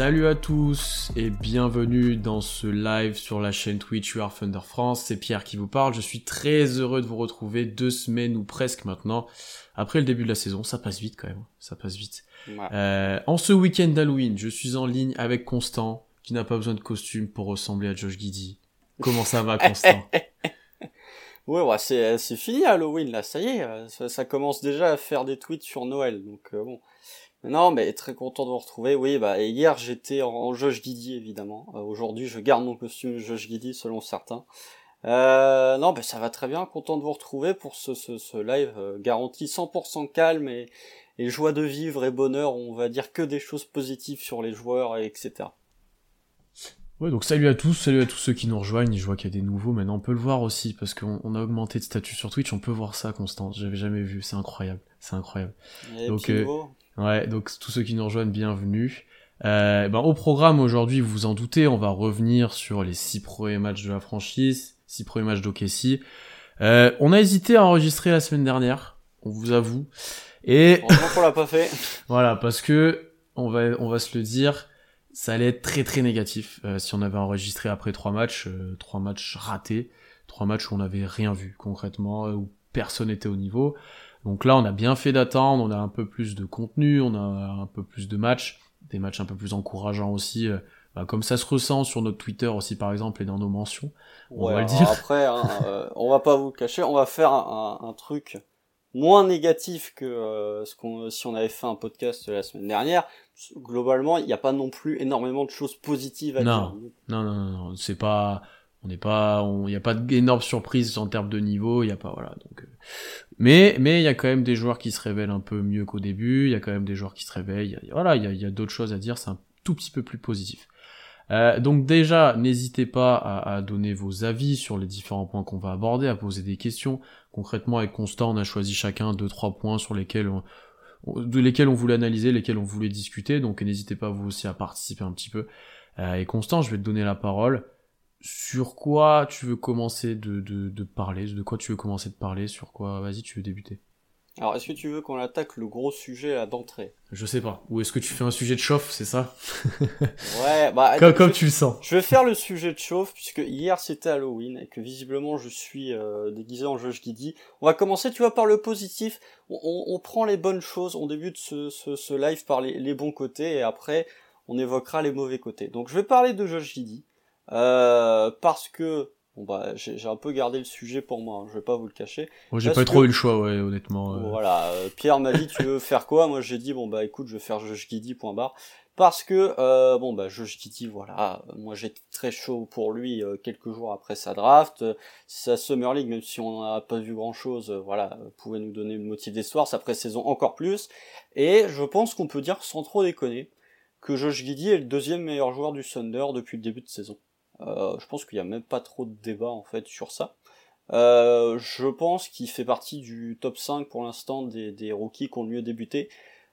Salut à tous et bienvenue dans ce live sur la chaîne Twitch Are Thunder France. C'est Pierre qui vous parle. Je suis très heureux de vous retrouver deux semaines ou presque maintenant après le début de la saison. Ça passe vite quand même. Ça passe vite. Euh, en ce week-end d'Halloween, je suis en ligne avec Constant qui n'a pas besoin de costume pour ressembler à Josh Giddy. Comment ça va Constant? Ouais, ouais c'est, c'est fini Halloween là, ça y est, ça, ça, commence déjà à faire des tweets sur Noël, donc euh, bon. Non, mais très content de vous retrouver. Oui, bah hier j'étais en, Josh Guidi évidemment. Euh, aujourd'hui, je garde mon costume Josh Guidi selon certains. Euh, non, bah ça va très bien. Content de vous retrouver pour ce, ce, ce live euh, garanti 100% calme et, et joie de vivre et bonheur. On va dire que des choses positives sur les joueurs, et etc. Ouais, donc salut à tous, salut à tous ceux qui nous rejoignent. Je vois qu'il y a des nouveaux, maintenant on peut le voir aussi parce qu'on a augmenté de statut sur Twitch. On peut voir ça, Constant. J'avais jamais vu. C'est incroyable, c'est incroyable. donc euh, Ouais, donc tous ceux qui nous rejoignent, bienvenue. Euh, ben, au programme aujourd'hui, vous vous en doutez, on va revenir sur les six premiers matchs de la franchise, six premiers matchs d'Okessi. Euh, on a hésité à enregistrer la semaine dernière, on vous avoue. Et on l'a pas fait. voilà, parce que on va on va se le dire, ça allait être très très négatif euh, si on avait enregistré après trois matchs, euh, trois matchs ratés, trois matchs où on n'avait rien vu concrètement, où personne n'était au niveau. Donc là, on a bien fait d'attendre, on a un peu plus de contenu, on a un peu plus de matchs, des matchs un peu plus encourageants aussi, euh, bah, comme ça se ressent sur notre Twitter aussi par exemple et dans nos mentions. On va le dire. Après, hein, euh, on va pas vous cacher, on va faire un, truc moins négatif que euh, ce qu'on si on avait fait un podcast la semaine dernière. Globalement, il n'y a pas non plus énormément de choses positives à dire. Non, non, non, non, c'est pas on n'est pas il n'y a pas d'énormes surprises en termes de niveau il y a pas voilà donc mais mais il y a quand même des joueurs qui se révèlent un peu mieux qu'au début. Il y a quand même des joueurs qui se réveillent. voilà, il y a, y a d'autres choses à dire. C'est un tout petit peu plus positif. Euh, donc déjà, n'hésitez pas à, donner vos avis sur les différents points qu'on va aborder, à poser des questions. Concrètement, avec Constant, on a choisi chacun deux trois points sur lesquels on, lesquels on voulait analyser, lesquels on voulait discuter. Donc n'hésitez pas vous aussi à participer un petit peu. Euh, et Constant, je vais te donner la parole sur quoi tu veux commencer de, de, de, parler De quoi tu veux commencer de parler Sur quoi Vas-y, tu veux débuter. Alors, est-ce que tu veux qu'on attaque le gros sujet à d'entrée? Je sais pas. Ou est-ce que tu fais un sujet de chauffe, c'est ça? Ouais, bah... comme, comme tu le sens. Je vais faire le sujet de chauffe, puisque hier c'était Halloween, et que visiblement je suis euh, déguisé en Josh Giddy. On va commencer, tu vois, par le positif. On, on, prend les bonnes choses, on débute ce, ce, ce live par les, les, bons côtés, et après on évoquera les mauvais côtés. Donc je vais parler de Josh Giddy. Euh, parce que bon bah j'ai un peu gardé le sujet pour moi, hein, je vais pas vous le cacher. Moi j'ai pas trop eu le choix ouais honnêtement. Euh. Voilà, euh, Pierre m'a dit tu veux faire quoi? Moi j'ai dit bon bah écoute je vais faire Josh Giddy point barre parce que euh, bon bah Josh Giddy voilà moi j'étais très chaud pour lui quelques jours après sa draft sa Summer League même si on n'a pas vu grand chose voilà pouvait nous donner le motif d'histoire sa pré-saison encore plus et je pense qu'on peut dire sans trop déconner que Josh Giddy est le deuxième meilleur joueur du Thunder depuis le début de saison. Euh, je pense qu'il n'y a même pas trop de débat en fait sur ça. Euh, je pense qu'il fait partie du top 5 pour l'instant des, des rookies qui ont le mieux débuté.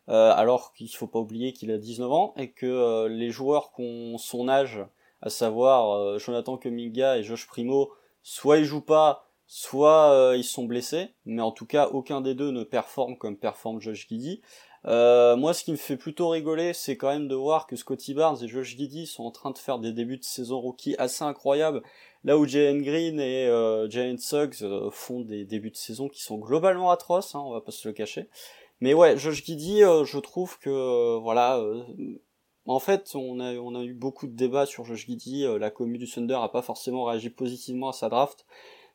Euh, alors qu'il faut pas oublier qu'il a 19 ans et que euh, les joueurs qui ont son âge, à savoir euh, Jonathan Kuminga et Josh Primo, soit ils jouent pas, soit ils sont blessés, mais en tout cas aucun des deux ne performe comme performe Josh Giddy. Euh, moi, ce qui me fait plutôt rigoler, c'est quand même de voir que Scotty Barnes et Josh Giddy sont en train de faire des débuts de saison rookie assez incroyables, là où Jalen Green et euh, Jalen Suggs euh, font des débuts de saison qui sont globalement atroces, hein, on va pas se le cacher. Mais ouais, Josh Giddy, euh, je trouve que voilà, en fait, on a on a eu beaucoup de débats sur Josh Giddy. la commu du Thunder a pas forcément réagi positivement à sa draft,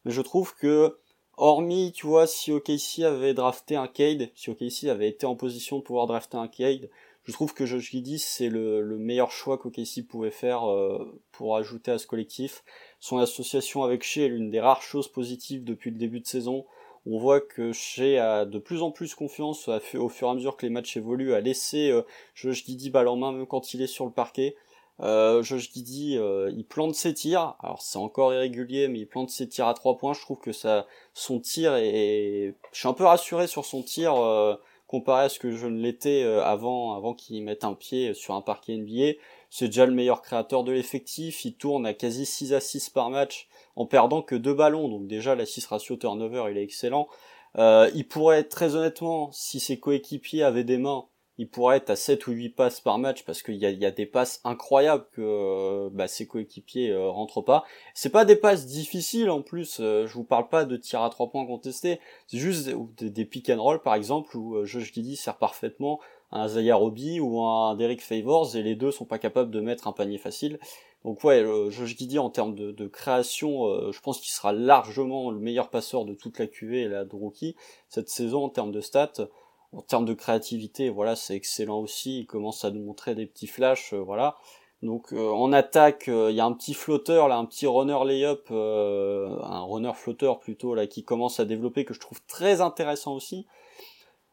mais je trouve que Hormis, tu vois, si OKC avait drafté un Cade, si OKC avait été en position de pouvoir drafter un Cade, je trouve que Josh Giddy c'est le, meilleur choix qu'OKC pouvait faire euh, pour ajouter à ce collectif. Son association avec Shea est l'une des rares choses positives depuis le début de saison. On voit que Shea a de plus en plus confiance au fur et à mesure que les matchs évoluent à laisser euh, Josh Giddy balle en main même quand il est sur le parquet. Euh, Josh Giddy, euh, il plante ses tirs. Alors c'est encore irrégulier, mais il plante ses tirs à trois points. Je trouve que ça, son tir est, je suis un peu rassuré sur son tir euh, comparé à ce que je ne l'étais euh, avant, avant qu'il mette un pied sur un parquet NBA. C'est déjà le meilleur créateur de l'effectif. Il tourne à quasi 6 6 par match en perdant que deux ballons. Donc déjà l'assist ratio turnover, il est excellent. il pourrait très honnêtement, si ses coéquipiers avaient des mains, il pourrait être à 7 ou 8 passes par match parce qu'il y a, y a des passes incroyables que euh, bah, ses coéquipiers euh, rentrent pas. C'est pas des passes difficiles en plus. Euh, je vous parle pas de tir à 3 points contestés. C'est juste des, des, pick and roll par exemple où Josh Giddy sert parfaitement à un Zaya Roby ou à un Derek Favors et les deux sont pas capables de mettre un panier facile. Donc ouais, Josh Giddy en termes de, de création, je pense qu'il sera largement le meilleur passeur de toute la QV et la de rookie cette saison en termes de stats en termes de créativité, voilà, c'est excellent aussi. Il commence à nous montrer des petits flashs, euh, voilà. Donc euh, en attaque, euh, il y a un petit flotteur là, un petit runner layup, un runner flotteur plutôt là qui commence à développer que je trouve très intéressant aussi.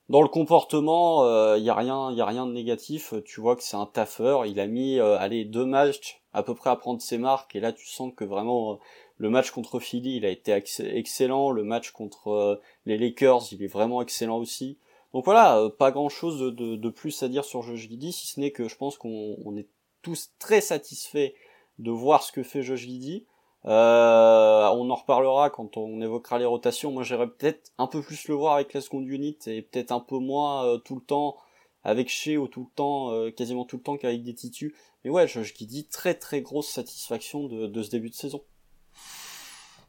Dans le comportement, il y a rien, il y a rien de négatif. Tu vois que c'est un taffeur. Il a mis, allez, deux matchs à peu près à prendre ses marques et là tu sens que vraiment le match contre Philly, il a été excellent. Le match contre les Lakers, il est vraiment excellent aussi. Donc voilà, euh, pas grand chose de, de, plus à dire sur Josh Giddy, si ce n'est que je pense qu'on est tous très satisfaits de voir ce que fait Josh Giddy. Euh, on en reparlera quand on évoquera les rotations. Moi, j'aimerais peut-être un peu plus le voir avec la seconde unit et peut-être un peu moins euh, tout le temps avec Shea ou tout le temps, euh, quasiment tout le temps qu'avec des titus. Mais ouais, Josh Giddy, très très grosse satisfaction de, de ce début de saison.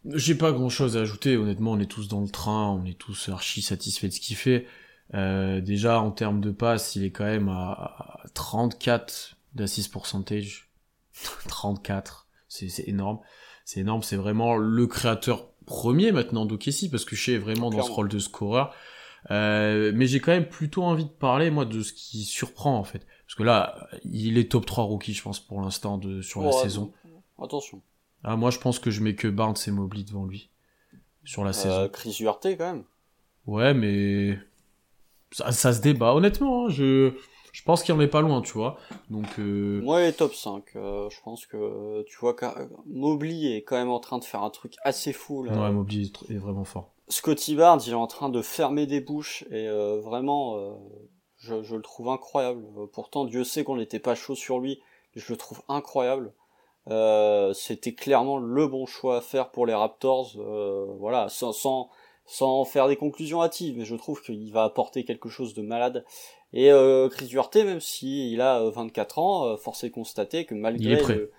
J'ai pas grand chose à ajouter, honnêtement, on est tous dans le train, on est tous archi satisfaits de ce qu'il fait. Euh, déjà en termes de passes, il est quand même à 34 d'assist percentage. 34, c'est énorme. C'est énorme, c'est vraiment le créateur premier maintenant d'Okessi parce que je suis vraiment dans ce rôle de scoreur. Euh, mais j'ai quand même plutôt envie de parler moi de ce qui surprend en fait parce que là il est top 3 rookie je pense pour l'instant de sur la saison. Attention. Ah moi je pense que je mets que Barnes et Mobley devant lui sur la euh, saison. Chris Huerté quand même. Ouais mais ça, ça, se débat. Honnêtement, hein, je, je pense qu'il en est pas loin, tu vois. Donc, euh... Est top 5. Euh, je pense que, tu vois, Mobley est quand même en train de faire un truc assez fou. Là. Ouais, Mobley est, vraiment fort. Scotty Barnes, il est en train de fermer des bouches et euh, vraiment, euh, je, je, le trouve incroyable. Pourtant, Dieu sait qu'on n'était pas chaud sur lui, mais je le trouve incroyable. C'était clairement le bon choix à faire pour les Raptors. voilà, sans, sans sans faire des conclusions hâtives, mais je trouve qu'il va apporter quelque chose de malade. Et euh, Chris Duarte, même s'il il a 24 euh, ans, euh, force est de constater que malgré le...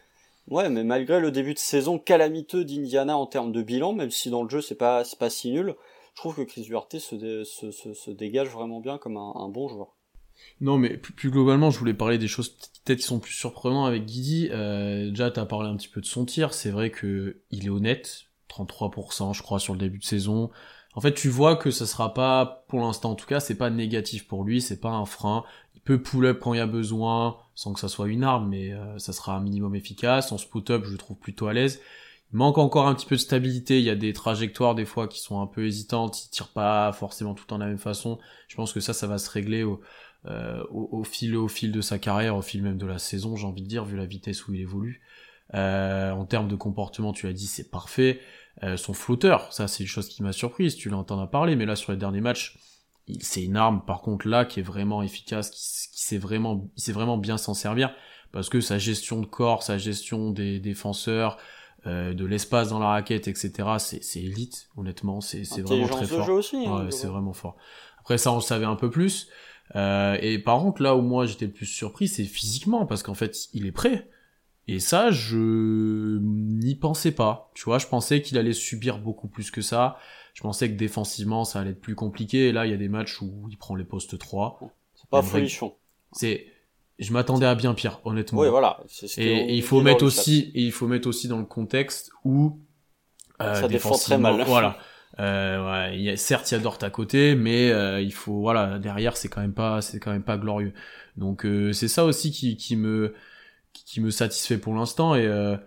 Ouais, mais malgré le début de saison calamiteux d'Indiana en termes de bilan, même si dans le jeu c'est pas c'est pas si nul, je trouve que Chris Duarte se, se, se, dégage vraiment bien comme un, un bon joueur. Non, mais plus, globalement, je voulais parler des choses peut-être qui sont plus surprenantes avec Guidi. Euh, déjà, t'as parlé un petit peu de son tir. C'est vrai que il est honnête, 33%, je crois, sur le début de saison. En fait, tu vois que ça sera pas, pour l'instant en tout cas, c'est pas négatif pour lui, c'est pas un frein. Il peut pull-up quand il y a besoin, sans que ça soit une arme, mais euh, ça sera un minimum efficace. En spot-up, je le trouve plutôt à l'aise. Il manque encore un petit peu de stabilité. Il y a des trajectoires des fois qui sont un peu hésitantes. Il tire pas forcément tout en la même façon. Je pense que ça, ça va se régler au, euh, au, fil, au fil de sa carrière, au fil même de la saison, j'ai envie de dire, vu la vitesse où il évolue. Euh, en termes de comportement, tu as dit, c'est parfait. Euh, son flotteur, ça c'est une chose qui m'a surprise, tu l'entends parler, mais là sur les derniers matchs, c'est une arme par contre là qui est vraiment efficace, qui, qui sait vraiment, il sait vraiment bien s'en servir, parce que sa gestion de corps, sa gestion des défenseurs, euh, de l'espace dans la raquette, etc. C'est élite, honnêtement, c'est vraiment très fort. hein, c'est vraiment fort. Après ça, on le savait un peu plus. Euh, et par contre, là où moi j'étais le plus surpris, c'est physiquement, parce qu'en fait, il est prêt. Et ça, je n'y pensais pas. Tu vois, je pensais qu'il allait subir beaucoup plus que ça. Je pensais que défensivement, ça allait être plus compliqué. Et là, il y a des matchs où il prend les postes 3. C'est pas folichon. C'est, je m'attendais à bien pire, honnêtement. Oui, voilà. et, il faut mettre aussi, et il faut mettre aussi dans le contexte où, euh, ça défend très mal. Voilà. Euh, ouais, y a, certes, il y a Dort à côté, mais euh, il faut, voilà, derrière, c'est quand même pas, c'est quand même pas glorieux. Donc, euh, c'est ça aussi qui, qui me, qui me satisfait pour l'instant et euh,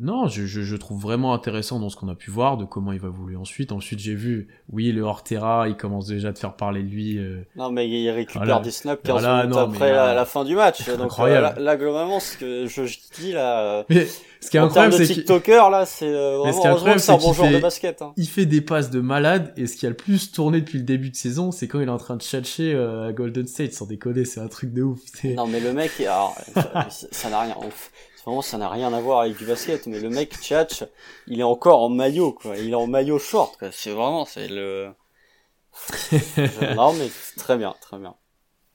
non, je, je, je, trouve vraiment intéressant dans ce qu'on a pu voir, de comment il va évoluer ensuite. Ensuite, j'ai vu, oui, le Hortera, il commence déjà à te faire parler de lui. Euh... Non, mais il récupère des snaps 15 minutes après la, fin du match. Donc, euh, là, globalement, ce que je, je dis là. Mais ce qui est incroyable, c'est TikToker là, c'est euh, c'est un bon joueur de basket. Hein. Il fait des passes de malade et ce qui a le plus tourné depuis le début de saison, c'est quand il est en train de chercher à Golden State, sans déconner, c'est un truc de ouf. Non, mais le mec, alors, ça n'a rien. Vraiment, ça n'a rien à voir avec du basket, mais le mec, Tchatch, il est encore en maillot, quoi. Il est en maillot short, C'est vraiment, c'est le... non, mais très bien, très bien.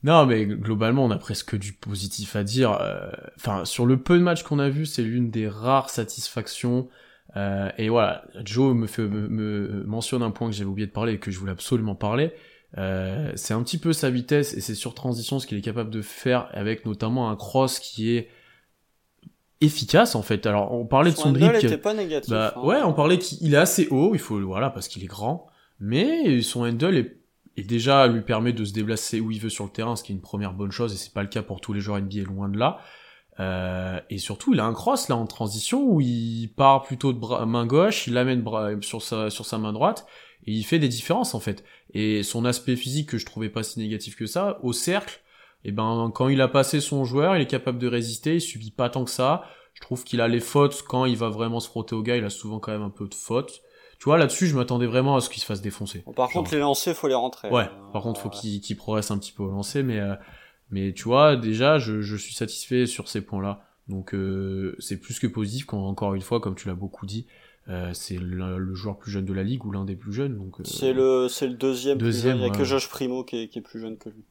Non, mais globalement, on a presque du positif à dire. Euh, Enfin, sur le peu de matchs qu'on a vu, c'est l'une des rares satisfactions. Euh, et voilà, Joe me, fait, me, me mentionne un point que j'avais oublié de parler et que je voulais absolument parler. Euh, c'est un petit peu sa vitesse et c'est sur transition ce qu'il est capable de faire avec notamment un cross qui est efficace en fait. Alors on parlait de son handle dribble. était pas négatif. Bah, hein. ouais, on parlait qu'il est assez haut, il faut voilà parce qu'il est grand, mais son handle est, est déjà lui permet de se déplacer où il veut sur le terrain, ce qui est une première bonne chose et c'est pas le cas pour tous les joueurs NBA loin de là. Euh, et surtout, il a un cross là en transition où il part plutôt de main gauche, il l'amène sur sa main droite et il fait des différences en fait. Et son aspect physique que je trouvais pas si négatif que ça, au cercle, et ben quand il a passé son joueur, il est capable de résister, il subit pas tant que ça. Je trouve qu'il a les fautes quand il va vraiment se frotter au gars, il a souvent quand même un peu de fautes. Tu vois, là-dessus, je m'attendais vraiment à ce qu'il se fasse défoncer. Bon, par contre, les lancers, faut les rentrer. Ouais, Euh, par contre, faut qu'il progresse un petit peu au lancer, mais, euh, mais tu vois, déjà, je, je suis satisfait sur ces points-là. Donc, euh, c'est plus que positif quand, encore une fois, comme tu l'as beaucoup dit, euh, c'est le, le joueur plus jeune de la ligue ou l'un des plus jeunes. Donc, euh, C'est le, c'est le deuxième. plus Deuxième, jeune. Il y a que Josh Primo qui est, qui est plus jeune que lui.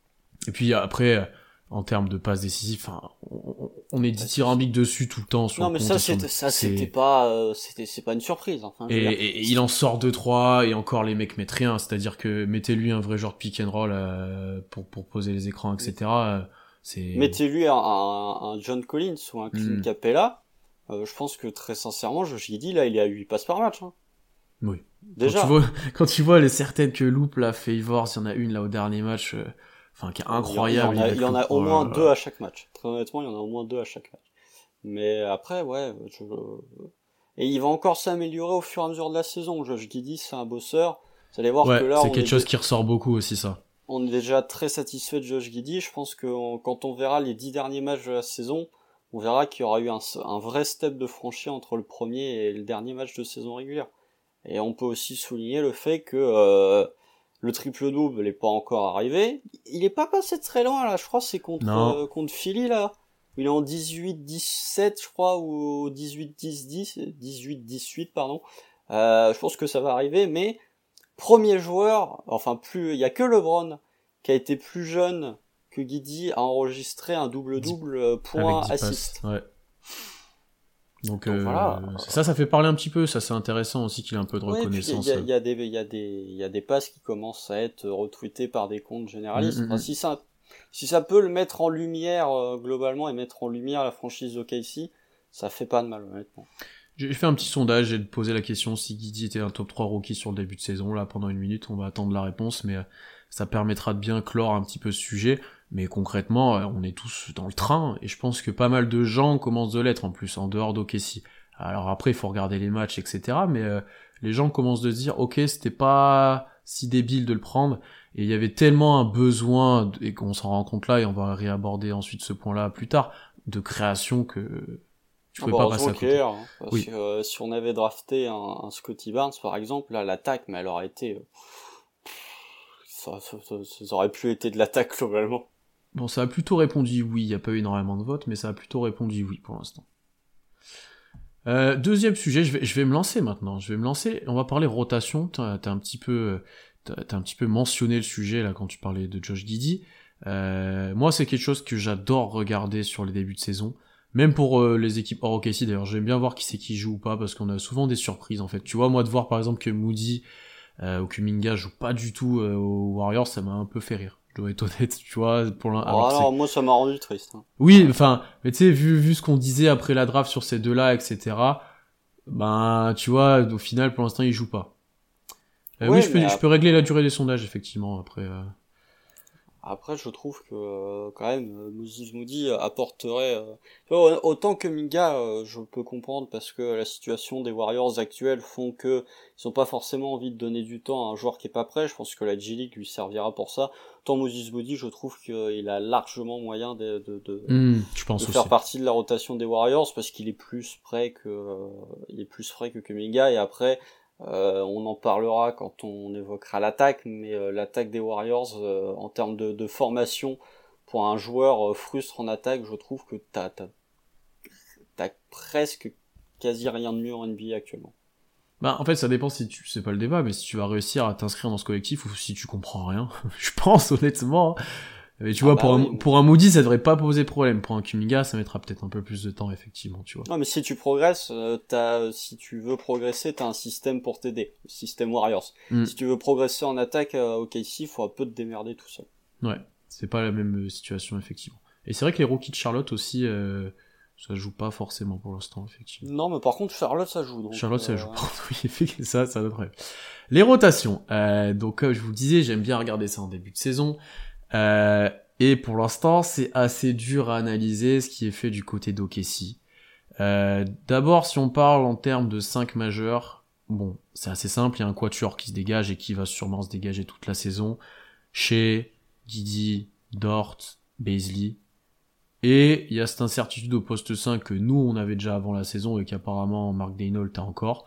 Et puis après, euh, en termes de passes décisives, enfin, on, on est dithyrambique dessus tout le temps. Sur Non, mais ça, c'était, ça, c'est- c'était pas, euh, c'était, c'est pas une surprise. Enfin, je Et, et- et il en sort 2-3, et encore les mecs mettent rien, c'est-à-dire que mettez-lui un vrai genre de pick and roll euh, pour, pour poser les écrans, etc. euh, c'est... Mettez-lui un, un, un John Collins ou un Clint Hmm. Capella. euh, je pense que très sincèrement, Josh Giddy, là, il est à 8 passes par match. Hein. Oui. Déjà. Quand tu vois, quand tu vois les certaines que loupe là, Favors, il y en a une là au dernier match, euh, enfin qui est incroyable. Il y en a, avec il y en le a au moins deux à chaque match. Très honnêtement, il y en a au moins deux à chaque match. Mais après, ouais, je... et il va encore s'améliorer au fur et à mesure de la saison. Josh Giddy, c'est un bosseur. Vous allez voir Ouais, que là, c'est on quelque est, chose qui ressort beaucoup aussi ça. on est déjà très satisfait de Josh Giddy. Je pense que on- quand on verra les dix derniers matchs de la saison, on verra qu'il y aura eu un, un vrai step de franchi entre le premier et le dernier match de saison régulière. Et on peut aussi souligner le fait que euh, le triple double n'est pas encore arrivé. Il est pas passé très loin là. Je crois que c'est contre euh, contre Philly là. Il est en 18-17 je crois ou 18-10-10, 18-18 pardon. Euh, je pense que ça va arriver, mais premier joueur, enfin plus, il y a que LeBron qui a été plus jeune que Guidi a enregistré un double-double euh, point 10 assist. passes, ouais. Donc, Donc euh, voilà. ça, ça fait parler un petit peu, ça c'est intéressant aussi qu'il ait un peu de Ouais, reconnaissance. Il y, y y y a des passes qui commencent à être retweetées par des comptes généralistes. Mm, mm, Enfin, mm. si ça, si ça peut le mettre en lumière euh, globalement et mettre en lumière la franchise OKC, ça fait pas de mal honnêtement. J'ai fait un petit sondage, j'ai posé la question si Guidi était un top 3 rookie sur le début de saison, là pendant une minute, on va attendre la réponse, mais euh, ça permettra de bien clore un petit peu ce sujet. Mais concrètement, euh, on est tous dans le train, et je pense que pas mal de gens commencent de l'être en plus, en dehors d'OKC. Alors après, il faut regarder les matchs, etc. Mais euh, les gens commencent de se dire, ok, c'était pas si débile de le prendre, et il y avait tellement un besoin, et qu'on s'en rend compte là, et on va réaborder ensuite ce point-là plus tard, de création que tu Ah pouvais bah, pas passer à côté. hein, parce Oui. que euh, si on avait drafté un, un Scotty Barnes par exemple, là l'attaque, mais elle aurait été, euh, ça, ça, ça- ça aurait plus été de l'attaque globalement. Bon, ça a plutôt répondu oui, il n'y a pas eu énormément de votes, mais ça a plutôt répondu oui pour l'instant. Euh, deuxième sujet, je vais, me lancer maintenant, je vais me lancer, on va parler rotation, t'as t'as un petit peu, t'as un petit peu mentionné le sujet là quand tu parlais de Josh Giddy. Euh, moi c'est quelque chose que j'adore regarder sur les débuts de saison, même pour euh, les équipes hors OKC d'ailleurs, j'aime bien voir qui c'est qui joue ou pas, parce qu'on a souvent des surprises en fait. Tu vois, moi de voir par exemple que Moody ou que joue pas du tout aux Warriors, ça m'a un peu fait rire. Je dois être honnête, tu vois, pour l'un. Alors, alors alors, moi ça m'a rendu triste. hein. oui, enfin, mais tu sais, vu, vu ce qu'on disait après la draft sur ces deux-là, etc., ben, tu vois, au final, pour l'instant, ils jouent pas. Euh, Ouais, oui, je peux, je peux régler la durée des sondages, effectivement, après. euh. Après, je trouve que euh, quand même, euh, Moses Moody euh, apporterait. euh, autant que Minga, euh, je peux comprendre parce que la situation des Warriors actuels font que ils ont pas forcément envie de donner du temps à un joueur qui est pas prêt. Je pense que la G League lui servira pour ça. Tant Moses Moody, je trouve qu'il a largement moyen de, de, de, Hmm, je pense de aussi. faire partie de la rotation des Warriors parce qu'il est plus prêt que il est plus prêt que Kuminga et après euh, on en parlera quand on évoquera l'attaque mais euh, l'attaque des Warriors euh, en termes de, de formation pour un joueur euh, frustre en attaque je trouve que t'as t'as presque quasi rien de mieux en NBA actuellement Bah, en fait, ça dépend si tu, c'est pas le débat, mais si tu vas réussir à t'inscrire dans ce collectif ou si tu comprends rien. je pense, honnêtement. Mais tu Ah vois, bah pour, un, oui. pour un Moody, ça devrait pas poser problème. Pour un Kuminga, ça mettra peut-être un peu plus de temps, effectivement, tu vois. Non, mais si tu progresses, euh, t'as, si tu veux progresser, t'as un système pour t'aider, le système Warriors. Mm. Si tu veux progresser en attaque euh, au KC, il faut un peu te démerder tout seul. Ouais, c'est pas la même euh, situation, effectivement. Et c'est vrai que les rookies de Charlotte aussi, euh, ça joue pas forcément pour l'instant, effectivement. Non, mais par contre, Charlotte, ça joue. Donc, Charlotte, ça euh, joue. oui, effectivement, ça, ça notre Les rotations. Euh, donc, comme je vous le disais, j'aime bien regarder ça en début de saison. Euh, et pour l'instant, c'est assez dur à analyser ce qui est fait du côté d'Okessi. Euh, D'abord, si on parle en termes de 5 majeurs, bon, c'est assez simple. Il y a un quatuor qui se dégage et qui va sûrement se dégager toute la saison. Chez Didi, Dort, Baisley. Et il y a cette incertitude au poste 5 que nous, on avait déjà avant la saison et qu'apparemment Mark Daynault a encore.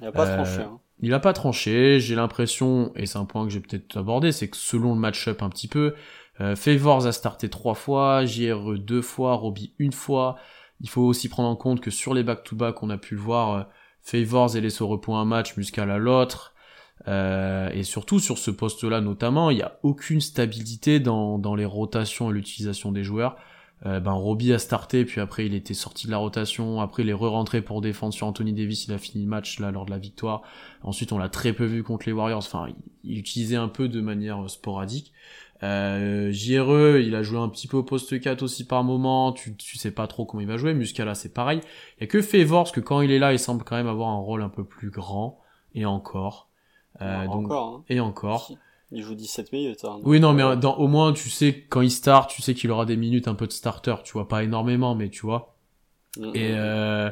Il a pas Euh, tranché. Hein. Il a pas tranché, j'ai l'impression, et c'est un point que j'ai peut-être abordé, c'est que selon le match-up un petit peu, euh, Favors a starté trois fois, JRE deux fois, Robbie une fois. Il faut aussi prendre en compte que sur les back-to-back, on a pu voir, euh, Favors et laissé au repos un match, Muscal à l'autre. Euh, et surtout sur ce poste-là notamment, il n'y a aucune stabilité dans, dans les rotations et l'utilisation des joueurs. Euh, ben Robbie a starté, puis après il était sorti de la rotation, après il est re-rentré pour défendre sur Anthony Davis, il a fini le match là lors de la victoire. Ensuite on l'a très peu vu contre les Warriors, enfin il, il utilisait un peu de manière sporadique. Euh, JRE, il a joué un petit peu au poste 4 aussi par moment, tu, tu sais pas trop comment il va jouer, Muscala c'est pareil. Il y a que Favors que quand il est là, il semble quand même avoir un rôle un peu plus grand, et encore. Euh, donc, encore. Hein. et encore. Il joue 17 minutes. Hein, Oui, non, mais euh, dans, au moins, tu sais, quand il start, tu sais qu'il aura des minutes un peu de starter, tu vois, pas énormément, mais tu vois. mm, Et mm. euh,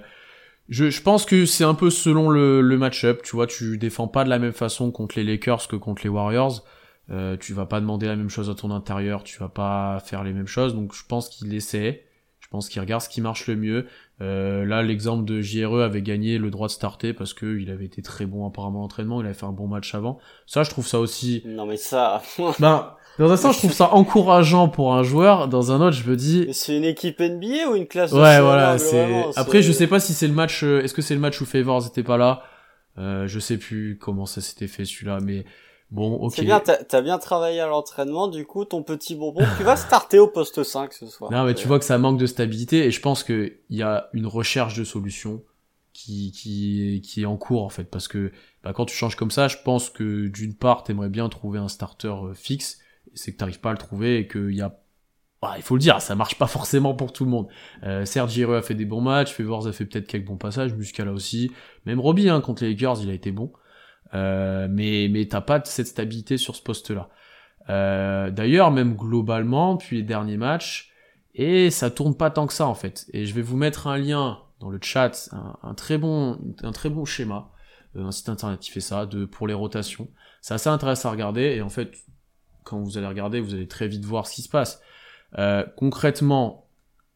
je, je pense que c'est un peu selon le, le match-up, tu vois, tu défends pas de la même façon contre les Lakers que contre les Warriors. Euh, tu vas pas demander la même chose à ton intérieur, tu vas pas faire les mêmes choses, donc je pense qu'il essaie. Je pense qu'il regarde ce qui marche le mieux. Euh, là, l'exemple de JRE avait gagné le droit de starter parce que il avait été très bon apparemment à l'entraînement, il avait fait un bon match avant. Ça, je trouve ça aussi Non, mais ça. ben, dans un sens, je trouve ça encourageant pour un joueur. Dans un autre, je me dis, c'est une équipe NBA ou une classe ouais, CM1, voilà. C'est après, je sais pas si c'est le match. euh, Est-ce que c'est le match où Favors était pas là? Euh, Je sais plus comment ça s'était fait celui-là, mais bon, ok. C'est bien, t'as bien travaillé à l'entraînement, du coup, ton petit bonbon, tu vas starter au poste 5 ce soir. Non, mais tu vois que ça manque de stabilité et je pense que il y a une recherche de solution qui qui qui est en cours en fait parce que bah, quand tu changes comme ça, je pense que d'une part, t'aimerais bien trouver un starter euh, fixe, c'est que t'arrives pas à le trouver et qu'il y a bah, il faut le dire, ça marche pas forcément pour tout le monde. Euh, certes, Giroud a fait des bons matchs, Favors a fait peut-être quelques bons passages, Muscala aussi, même Robbie hein, contre les Lakers, il a été bon. Euh, mais mais t'as pas cette stabilité sur ce poste-là. Euh, D'ailleurs, même globalement, depuis les derniers matchs, et ça tourne pas tant que ça en fait. Et je vais vous mettre un lien dans le chat, un, très bon, un très bon schéma, euh, un site internet qui fait ça, de pour les rotations. C'est assez intéressant à regarder et en fait, quand vous allez regarder, vous allez très vite voir ce qui se passe. Euh, concrètement,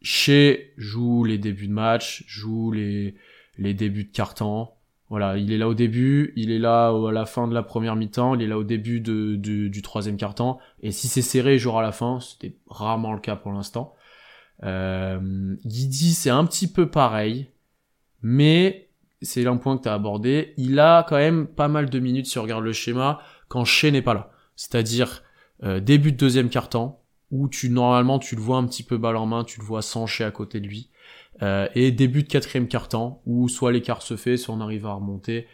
chez joue les débuts de match, joue les les débuts de carton. Voilà, il est là au début, il est là au- à la fin de la première mi-temps, il est là au début de, de- du troisième quart-temps. Et si c'est serré, il jouera à la fin. C'était rarement le cas pour l'instant. Euh, Guidi, c'est un petit peu pareil, mais c'est un point que tu as abordé. Il a quand même pas mal de minutes si on regarde le schéma quand Shea n'est pas là. C'est-à-dire euh, début de deuxième quart-temps, où tu normalement tu le vois un petit peu balle en main, tu le vois sans Shea à côté de lui. Euh, et début de quatrième quart-temps, où soit l'écart se fait, soit on arrive à remonter.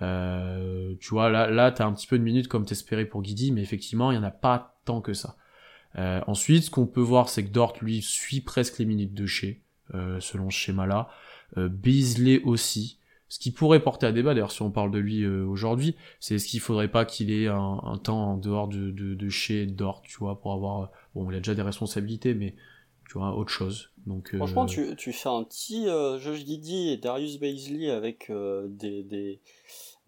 Euh, tu vois, là, là t'as un petit peu de minutes comme t'espérais pour Guidi, mais effectivement, il y en a pas tant que ça. Euh, ensuite, ce qu'on peut voir, c'est que Dort, lui, suit presque les minutes de chez, selon ce schéma-là. Beasley aussi. Ce qui pourrait porter à débat, d'ailleurs, si on parle de lui aujourd'hui, c'est ce qu'il faudrait pas qu'il ait un, un temps en dehors de, de, de chez Dort, tu vois, pour avoir... Bon, il a déjà des responsabilités, mais tu vois, autre chose. Donc, euh, Franchement, tu, tu fais un petit euh, Josh Giddy et Darius Baisley avec euh, des, des,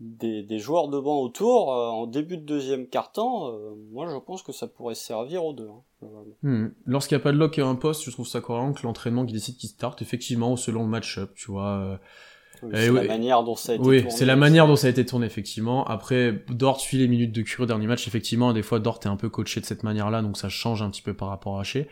des, des joueurs de banc autour euh, en début de deuxième quart-temps. euh, moi, je pense que ça pourrait servir aux deux. hein. Hmm. Lorsqu'il n'y a pas de lock et un poste, je trouve ça cohérent que l'entraînement qui décide qui start, effectivement, selon le match-up, tu vois. euh, Oui, Eh c'est oui. la manière dont ça a été Oui, tourné. c'est la manière dont ça a été tourné, effectivement. Après, Dort suit les minutes de cure au dernier match, effectivement. Des fois, Dort est un peu coaché de cette manière-là, donc ça change un petit peu par rapport à Shea.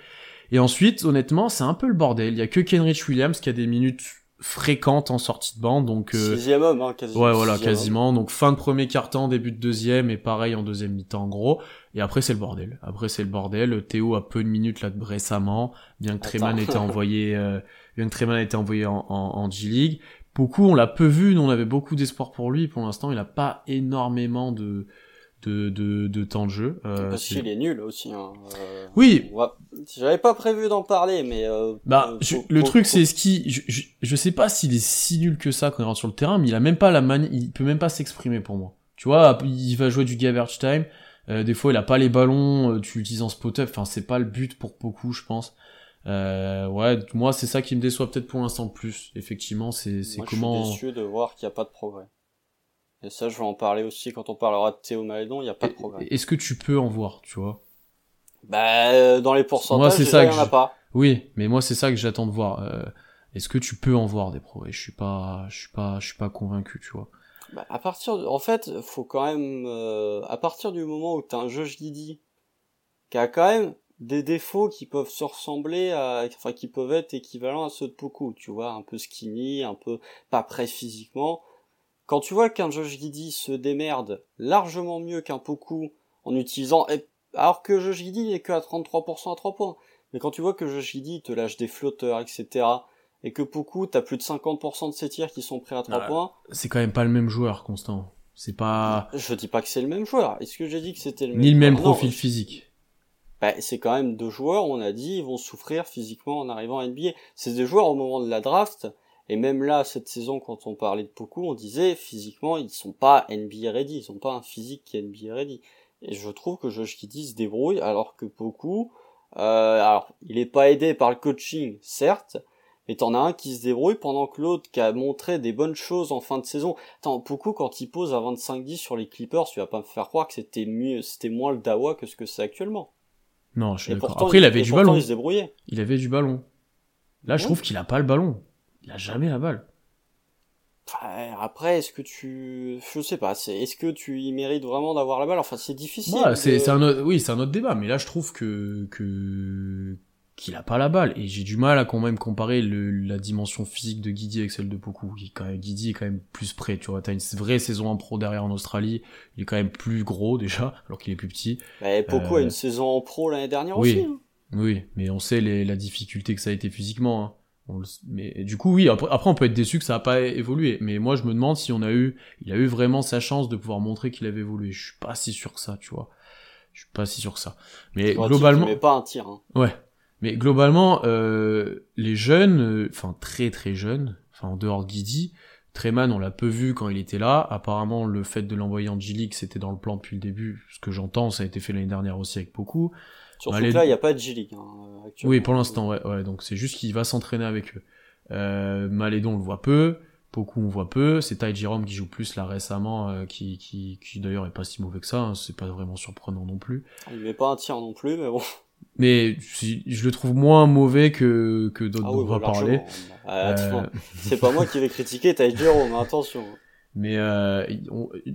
Et ensuite, honnêtement, c'est un peu le bordel. Il y a que Kenrich Williams qui a des minutes fréquente en sortie de banc. Donc euh, sixième homme, hein, quasiment. Ouais, voilà, quasiment. Donc fin de premier quart-temps, début de deuxième, et pareil en deuxième mi-temps en gros. Et après c'est le bordel. Après c'est le bordel. Théo a peu de minutes là de récemment, bien que Treman était envoyé, euh, bien que Treman été envoyé en, en, G League. Beaucoup, on l'a peu vu, nous on avait beaucoup d'espoir pour lui. Pour l'instant, il a pas énormément de de, de, de temps de jeu. Euh, Parce qu'il est nul aussi. Hein. Euh, oui. J'avais pas prévu d'en parler, mais. Euh, bah, le truc c'est ce qui, je, je, sais pas s'il est si nul que ça quand il rentre sur le terrain, mais il a même pas la manie, il peut même pas s'exprimer pour moi. Tu vois, il va jouer du garbage time. Euh, des fois, il a pas les ballons. Euh, tu l'utilises en spot-up. Enfin, c'est pas le but pour beaucoup, je pense. Euh, ouais, moi, c'est ça qui me déçoit peut-être pour l'instant plus. Effectivement, c'est c'est comment. Je suis déçu de voir qu'il n'y a pas de progrès. Et ça, je vais en parler aussi quand on parlera de Théo Malédon, il n'y a pas de problème. Est-ce que tu peux en voir, tu vois? Bah, euh, dans les pourcentages, il n'y en a pas. Oui, mais moi, c'est ça que j'attends de voir. Euh, est-ce que tu peux en voir des progrès? Je suis pas, je suis pas, je suis pas convaincu, tu vois. Bah, à partir, de... en fait, faut quand même, euh, à partir du moment où t'as un jeu Guidi qui a quand même des défauts qui peuvent se ressembler à, enfin, qui peuvent être équivalents à ceux de Poku, tu vois, un peu skinny, un peu pas prêt physiquement quand tu vois qu'un Josh Giddy se démerde largement mieux qu'un Poku en utilisant, alors que Josh Giddy n'est que à 33% à 3 points, mais quand tu vois que Josh Giddy te lâche des flotteurs, etc., et que Poku, t'as plus de 50% de ses tirs qui sont prêts à 3 points. C'est quand même pas le même joueur, Constant. C'est pas. Je dis pas que c'est le même joueur. Est-ce que j'ai dit que c'était le même Ni le même profil physique. Bah, c'est quand même deux joueurs, on a dit, ils vont souffrir physiquement en arrivant à NBA. C'est des joueurs au moment de la draft, et même là, cette saison, quand on parlait de Poku, on disait physiquement, ils sont pas NBA ready, ils ont pas un physique qui est NBA ready. Et je trouve que Josh Kitty se débrouille, alors que Poku, euh, alors, il est pas aidé par le coaching, certes, mais t'en as un qui se débrouille pendant que l'autre qui a montré des bonnes choses en fin de saison. Attends, Poku, quand il pose à 25-10 sur les Clippers, tu vas pas me faire croire que c'était mieux, c'était moins le Dawa que ce que c'est actuellement. Non, je suis d'accord. Après, il avait du ballon. Il se débrouillait. Il avait du ballon. Là, je trouve qu'il a pas le ballon. Il a jamais la balle. Après, est-ce que tu, je sais pas, est-ce que tu y mérites vraiment d'avoir la balle? Enfin, c'est difficile. c'est, un autre... oui, c'est un autre débat, mais là, je trouve que que qu'il a pas la balle et j'ai du mal à quand même comparer le, la dimension physique de Guidi avec celle de Poku. Quand même, Guidi est quand même plus près, tu vois. T'as une vraie saison en pro derrière en Australie. Il est quand même plus gros déjà, alors qu'il est plus petit. Mais Poku a euh, une saison en pro l'année dernière aussi. Hein. Oui, mais on sait les, la difficulté que ça a été physiquement. Hein mais du coup oui après, on peut être déçu que ça n'a pas évolué. Mais moi je me demande si on a eu il a eu vraiment sa chance de pouvoir montrer qu'il avait évolué. Je suis pas si sûr que ça tu vois. Je suis pas si sûr que ça. Mais globalement mais pas un tir hein. ouais. Mais globalement euh, les jeunes euh, enfin très très jeunes enfin en dehors de Guidi Treman on l'a peu vu quand il était là. Apparemment le fait de l'envoyer en G-League c'était dans le plan depuis le début. Ce que j'entends ça a été fait l'année dernière aussi avec beaucoup Surtout que là, il n'y a pas de G-League. Hein, oui, pour l'instant, ouais, ouais. Donc c'est juste qu'il va s'entraîner avec eux. Euh, Malédon, on le voit peu. Beaucoup, on voit peu. C'est Tai Jerome qui joue plus là récemment, euh, qui, qui, qui d'ailleurs est pas si mauvais que ça. Hein. C'est pas vraiment surprenant non plus. Il met pas un tir non plus, mais bon. Mais je le trouve moins mauvais que, que d'autres ah dont on va parler. Ah, euh... C'est pas moi qui vais critiquer Tai Jerome, attention. Mais euh,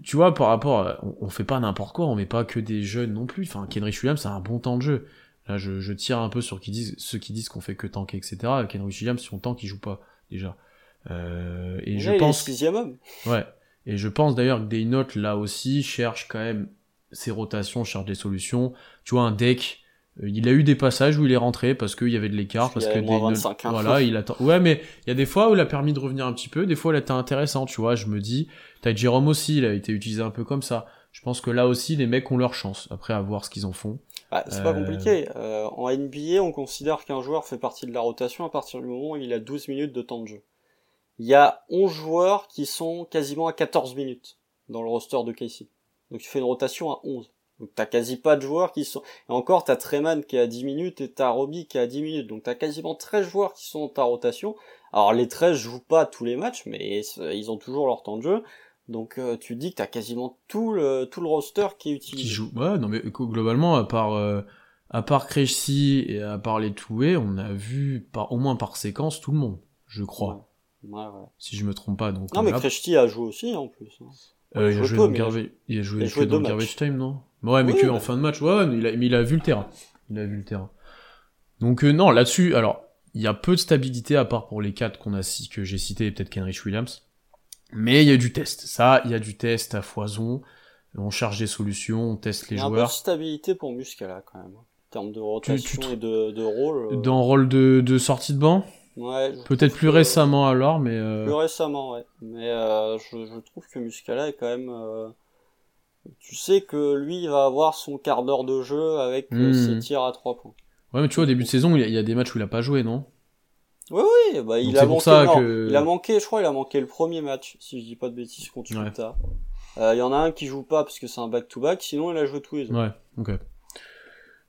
tu vois, par rapport, on, fait pas n'importe quoi, on met pas que des jeunes non plus. Enfin, Kenrich Williams, c'est un bon temps de jeu. Là, je, je tire un peu sur qui disent, ceux qui disent qu'on fait que tanker, etc. Kenrich Williams, si on tank, il joue pas déjà. Euh, et je pense. sixième homme. Ouais. Et je pense d'ailleurs que Daynote là aussi cherche quand même ses rotations, cherche des solutions. Tu vois, un deck il a eu des passages où il est rentré parce qu'il y avait de l'écart, parce, que des, hein. voilà, il attend. Ouais, mais il y a des fois où il a permis de revenir un petit peu, des fois il a été intéressant, tu vois. Je me dis, t'as Jérôme aussi, il a été utilisé un peu comme ça. Je pense que là aussi, les mecs ont leur chance. Après, à voir ce qu'ils en font. Bah, c'est pas euh, compliqué. Euh, en NBA, on considère qu'un joueur fait partie de la rotation à partir du moment où il a 12 minutes de temps de jeu. Il y a 11 joueurs qui sont quasiment à 14 minutes dans le roster de Casey. Donc tu fais une rotation à 11. Donc t'as quasi pas de joueurs qui sont... Et encore, t'as Treman qui est à 10 minutes et t'as Roby qui est à 10 minutes. Donc t'as quasiment 13 joueurs qui sont en ta rotation. Alors les 13 jouent pas tous les matchs, mais ils ont toujours leur temps de jeu. Donc euh, tu dis que t'as quasiment tout le, tout le roster qui est utilisé. Qui joue. Ouais, non mais globalement, à part... Euh, à part Krejci et à part les Toué, on a vu par, au moins par séquence tout le monde, je crois. Ouais, ouais. Si je me trompe pas. Donc, non, mais Krejci a joué aussi en plus. Hein. Euh, il, a joué dans il a joué, il a joué dans Garbage Time, non? Ouais, mais que en fin de match, ouais, mais il a, mais il a vu le terrain. Il a vu le terrain. Donc euh, non, là-dessus, alors, il y a peu de stabilité à part pour les quatre qu'on a que j'ai cités, peut-être Kenrich Williams. Mais il y a du test. Ça, il y a du test à foison. On cherche des solutions, on teste les joueurs. Il y a un peu de stabilité pour Muscala quand même. En termes de rotation et de, de rôle. Euh. Dans rôle de, de sortie de banc Ouais. Peut-être plus récemment alors, mais. Euh... Plus récemment, ouais. Mais euh, je, je, trouve que Muscala est quand même. Tu sais que lui, il va avoir son quart d'heure de jeu avec euh, hmm. ses tirs à trois points. Ouais, mais tu vois, au début de saison, il y, a, il y a des matchs où il a pas joué, non? Oui, oui, bah, il a manqué. Ça que... Il a manqué, je crois, il a manqué le premier match, si je dis pas de bêtises contre Utah. Euh, il y en a un qui joue pas parce que c'est un back-to-back, sinon il a joué tous les autres. Ouais, ok.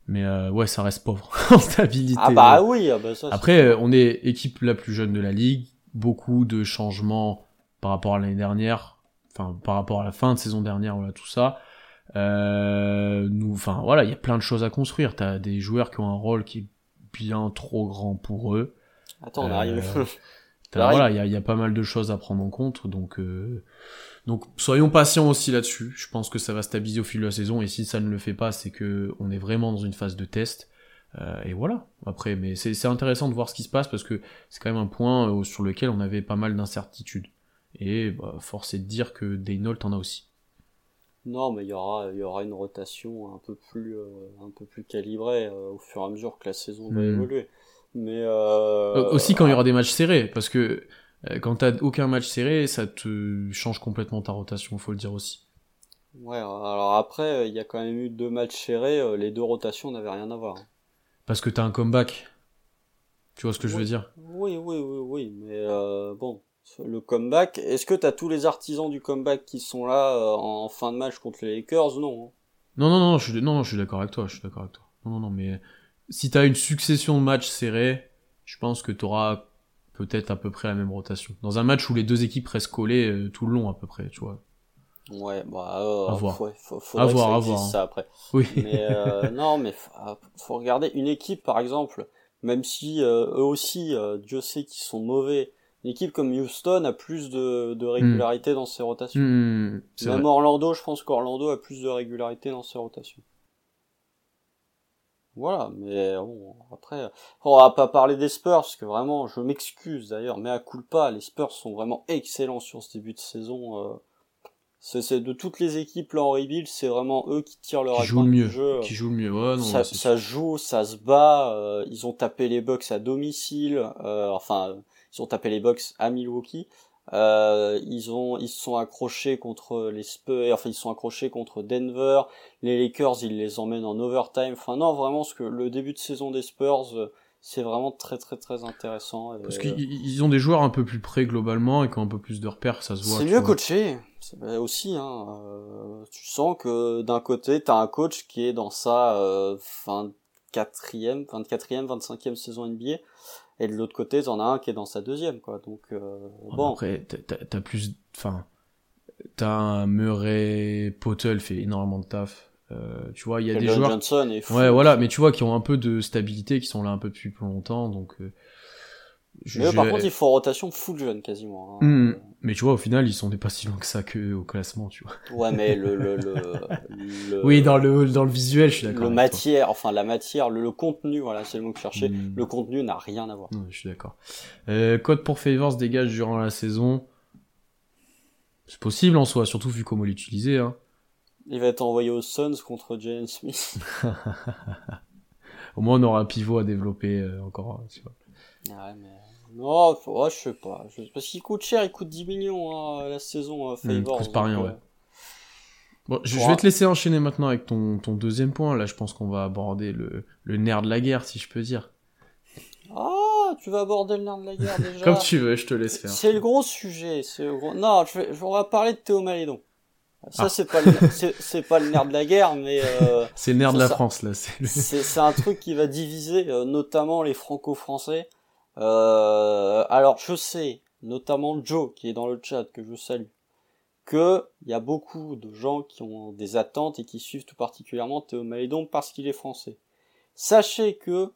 Mais euh, ouais, ça reste pauvre en stabilité. Ah bah oui, ah bah ça. Après, euh, on est équipe la plus jeune de la ligue, beaucoup de changements par rapport à l'année dernière, enfin par rapport à la fin de saison dernière, voilà tout ça. Euh, nous, enfin voilà, il y a plein de choses à construire. T'as des joueurs qui ont un rôle qui est bien trop grand pour eux. Attends, on arrive. voilà, il y a, y a, pas mal de choses à prendre en compte, donc euh, donc soyons patients aussi là-dessus. Je pense que ça va stabiliser au fil de la saison et si ça ne le fait pas, c'est que on est vraiment dans une phase de test. Euh, et voilà. Après, mais c'est intéressant de voir ce qui se passe parce que c'est quand même un point euh, sur lequel on avait pas mal d'incertitudes. Et bah, force est de dire que Daynold en a aussi. Non, mais il y aura, il y aura une rotation un peu plus, euh, un peu plus calibrée au fur et à mesure que la saison va hmm. évoluer. Mais aussi quand il y aura des matchs serrés, parce que euh, quand t'as aucun match serré, ça te change complètement ta rotation, faut le dire aussi. Ouais, alors après, il y a quand même eu deux matchs serrés, euh, les deux rotations n'avaient rien à voir. Parce que t'as un comeback. Tu vois ce que je veux dire? Oui, oui, oui, oui, mais euh, bon, le comeback, est-ce que t'as tous les artisans du comeback qui sont là en fin de match contre les Lakers Non. Hein? Non, non, non, je suis, non, je suis d'accord avec toi, je suis d'accord avec toi. Non, non, non, mais si t'as une succession de matchs serrés, je pense que t'auras peut-être à peu près la même rotation. Dans un match où les deux équipes restent collées euh, tout le long à peu près, tu vois. Ouais, bah, euh, à voir. Faut, faut, à voir, ça, ça après. Oui. Mais euh, non, mais ah, faut, regarder une équipe par exemple, même si eux aussi, Dieu sait qu'ils sont mauvais. Une équipe comme Houston a plus de, de régularité dans ses rotations. Hmm, même Orlando, je pense qu'Orlando a plus de régularité dans ses rotations. Voilà, mais bon, après, on va pas parler des Spurs, parce que vraiment, je m'excuse d'ailleurs, mais à pas, les Spurs sont vraiment excellents sur ce début de saison. Euh. c'est de toutes les équipes là en rebuild, c'est vraiment eux qui tirent leur qui jouent le mieux, jeu. Qui jouent le mieux, ouais, non, ça, ça joue, ça se bat. Euh, ils ont tapé les Bucks à domicile, euh, enfin, ils ont tapé les Bucks à Milwaukee. Euh, ils ont, ils se sont accrochés contre les Spurs, enfin ils se sont accrochés contre Denver. Les Lakers, ils les emmènent en overtime. Enfin non, vraiment, ce que le début de saison des Spurs, euh, c'est vraiment très très très intéressant. Parce qu'ils ont des joueurs un peu plus près globalement et qui ont un peu plus de repères, ça se voit. C'est mieux coaché, c'est aussi. Hein, euh, tu sens que d'un côté, t'as un coach qui est dans sa euh, 24e, 24e, 25e saison NBA et de l'autre côté t'en as un qui est dans sa deuxième quoi. Donc euh, bon. après t'as plus enfin t'as un Murray Potel fait énormément de taf. Euh, tu vois il y a des joueurs Johnson est fou. ouais voilà mais tu vois qui ont un peu de stabilité qui sont là un peu depuis plus longtemps donc euh, je, mais par contre il faut rotation full jeune quasiment hein. mmh. Mais tu vois, au final, ils sont pas si loin que ça que au classement, tu vois. Ouais, mais le, le, le, oui, dans le dans le visuel, je suis d'accord. Le matière, enfin la matière, le, contenu, voilà, c'est le mot que je cherchais. Hmm. Le contenu n'a rien à voir. je suis d'accord. Euh, code pour Favors dégage durant la saison. C'est possible en soi, surtout vu comment l'utiliser. Hein. Il va être envoyé aux Suns contre Jalen Smith. au moins, on aura un pivot à développer euh, encore. Tu vois. Ouais, mais non, je sais pas. Parce qu'il coûte cher, il coûte 10 millions hein, la saison euh, Favors. Mmh, pas rien, ouais. Euh, bon, je, vais te laisser enchaîner maintenant avec ton, ton deuxième point. Là, je pense qu'on va aborder le, le nerf de la guerre, si je peux dire. Ah, tu vas aborder le nerf de la guerre déjà. Comme tu veux, je te laisse faire. C'est le gros sujet. C'est le gros... Non, je vais, on va parler de Théo Malédon. Ça, ah. c'est pas le, pas le nerf de la guerre, mais euh, c'est le nerf de la France là. C'est, c'est, un truc qui va diviser notamment les franco-français. Euh, alors je sais, notamment Joe qui est dans le chat que je salue, que il y a beaucoup de gens qui ont des attentes et qui suivent tout particulièrement Théo Malédon parce qu'il est français. Sachez que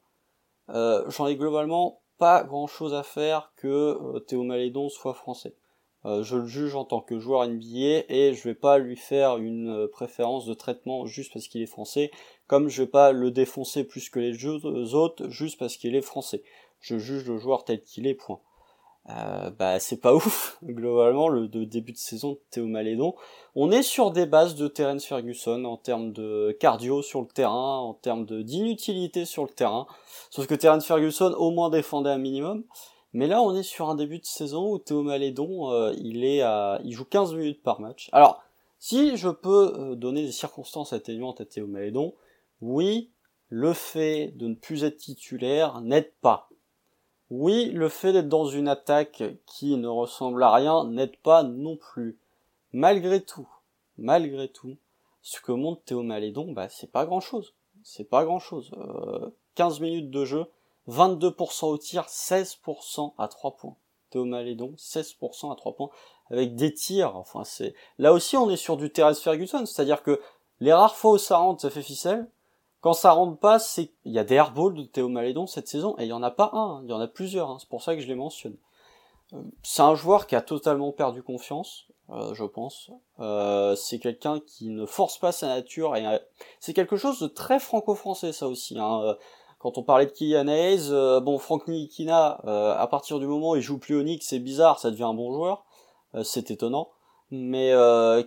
euh, j'en ai globalement pas grand chose à faire que euh, Théo Malédon soit français. Je le juge en tant que joueur NBA et je vais pas lui faire une préférence de traitement juste parce qu'il est français, comme je vais pas le défoncer plus que les autres juste parce qu'il est français. Je juge le joueur tel qu'il est, point. Euh, bah c'est pas ouf globalement le début de saison de Théo Malédon. On est sur des bases de Terence Ferguson en termes de cardio sur le terrain, en termes de d'inutilité sur le terrain. Sauf que Terence Ferguson au moins défendait un minimum. Mais là, on est sur un début de saison où Théo Malédon, euh, il est à, il joue 15 minutes par match. Alors, si je peux euh, donner des circonstances atténuantes à Théo Malédon, oui, le fait de ne plus être titulaire n'aide pas. Oui, le fait d'être dans une attaque qui ne ressemble à rien n'aide pas non plus. Malgré tout, malgré tout, ce que montre Théo Malédon, bah, c'est pas grand chose. C'est pas grand chose. Euh, 15 minutes de jeu, 22% au tir, 16% à 3 points. Théo Malédon, 16% à 3 points, avec des tirs, enfin c'est... Là aussi on est sur du Terence Ferguson, c'est-à-dire que les rares fois où ça rentre, ça fait ficelle, quand ça rentre pas, c'est... Il y a des airballs de Théo Malédon cette saison, et il y en a pas un, il y en a plusieurs, hein. c'est pour ça que je les mentionne. Euh, c'est un joueur qui a totalement perdu confiance, euh, je pense. Euh, c'est quelqu'un qui ne force pas sa nature, et c'est quelque chose de très franco-français ça aussi. Hein quand on parlait de Kylian Hayes, euh, bon, Franck Nikina, euh, à partir du moment où il joue plus au c'est bizarre, ça devient un bon joueur, euh, c'est étonnant. Mais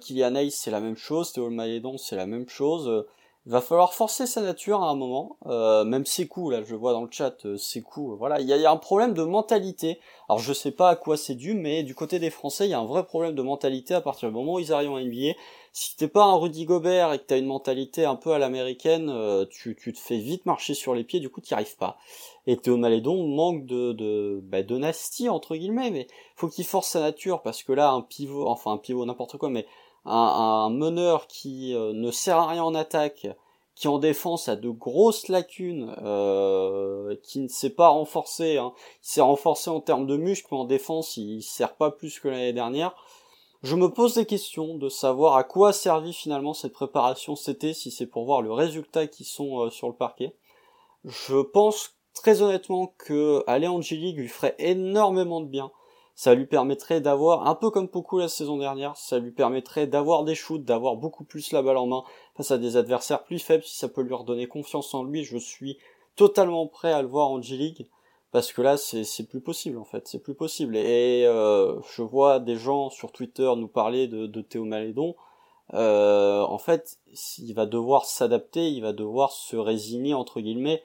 Kylian Hayes, c'est la même chose, Théo Malédon, c'est la même chose. Il va falloir forcer sa nature à un moment, euh, même ses coups, là je vois dans le chat, euh, ses coups, voilà, il y, a, un problème de mentalité. Alors je sais pas à quoi c'est dû, mais du côté des Français, il y a un vrai problème de mentalité à partir du moment où ils arrivent en NBA. Si t'es pas un Rudy Gobert et que t'as une mentalité un peu à l'américaine, euh, tu, tu te fais vite marcher sur les pieds, du coup t'y arrives pas. Et Théo Malédon manque de, de, bah, de entre guillemets, mais faut qu'il force sa nature, parce que là, un pivot, enfin un pivot, n'importe quoi, mais un, meneur qui euh, ne sert à rien en attaque, qui en défense a de grosses lacunes, euh, qui ne s'est pas renforcé, hein. il s'est renforcé en termes de muscles, mais en défense il sert pas plus que l'année dernière. Je me pose des questions de savoir à quoi a servi finalement cette préparation CT, si c'est pour voir le résultat qui sont euh, sur le parquet. Je pense très honnêtement que aller en G-League lui ferait énormément de bien ça lui permettrait d'avoir, un peu comme beaucoup la saison dernière, ça lui permettrait d'avoir des shoots, d'avoir beaucoup plus la balle en main face à des adversaires plus faibles, si ça peut lui redonner confiance en lui, je suis totalement prêt à le voir en G-League, parce que là c'est plus possible en fait, c'est plus possible. Et euh, je vois des gens sur Twitter nous parler de, de Théo Malédon, euh, en fait il va devoir s'adapter, il va devoir se résigner entre guillemets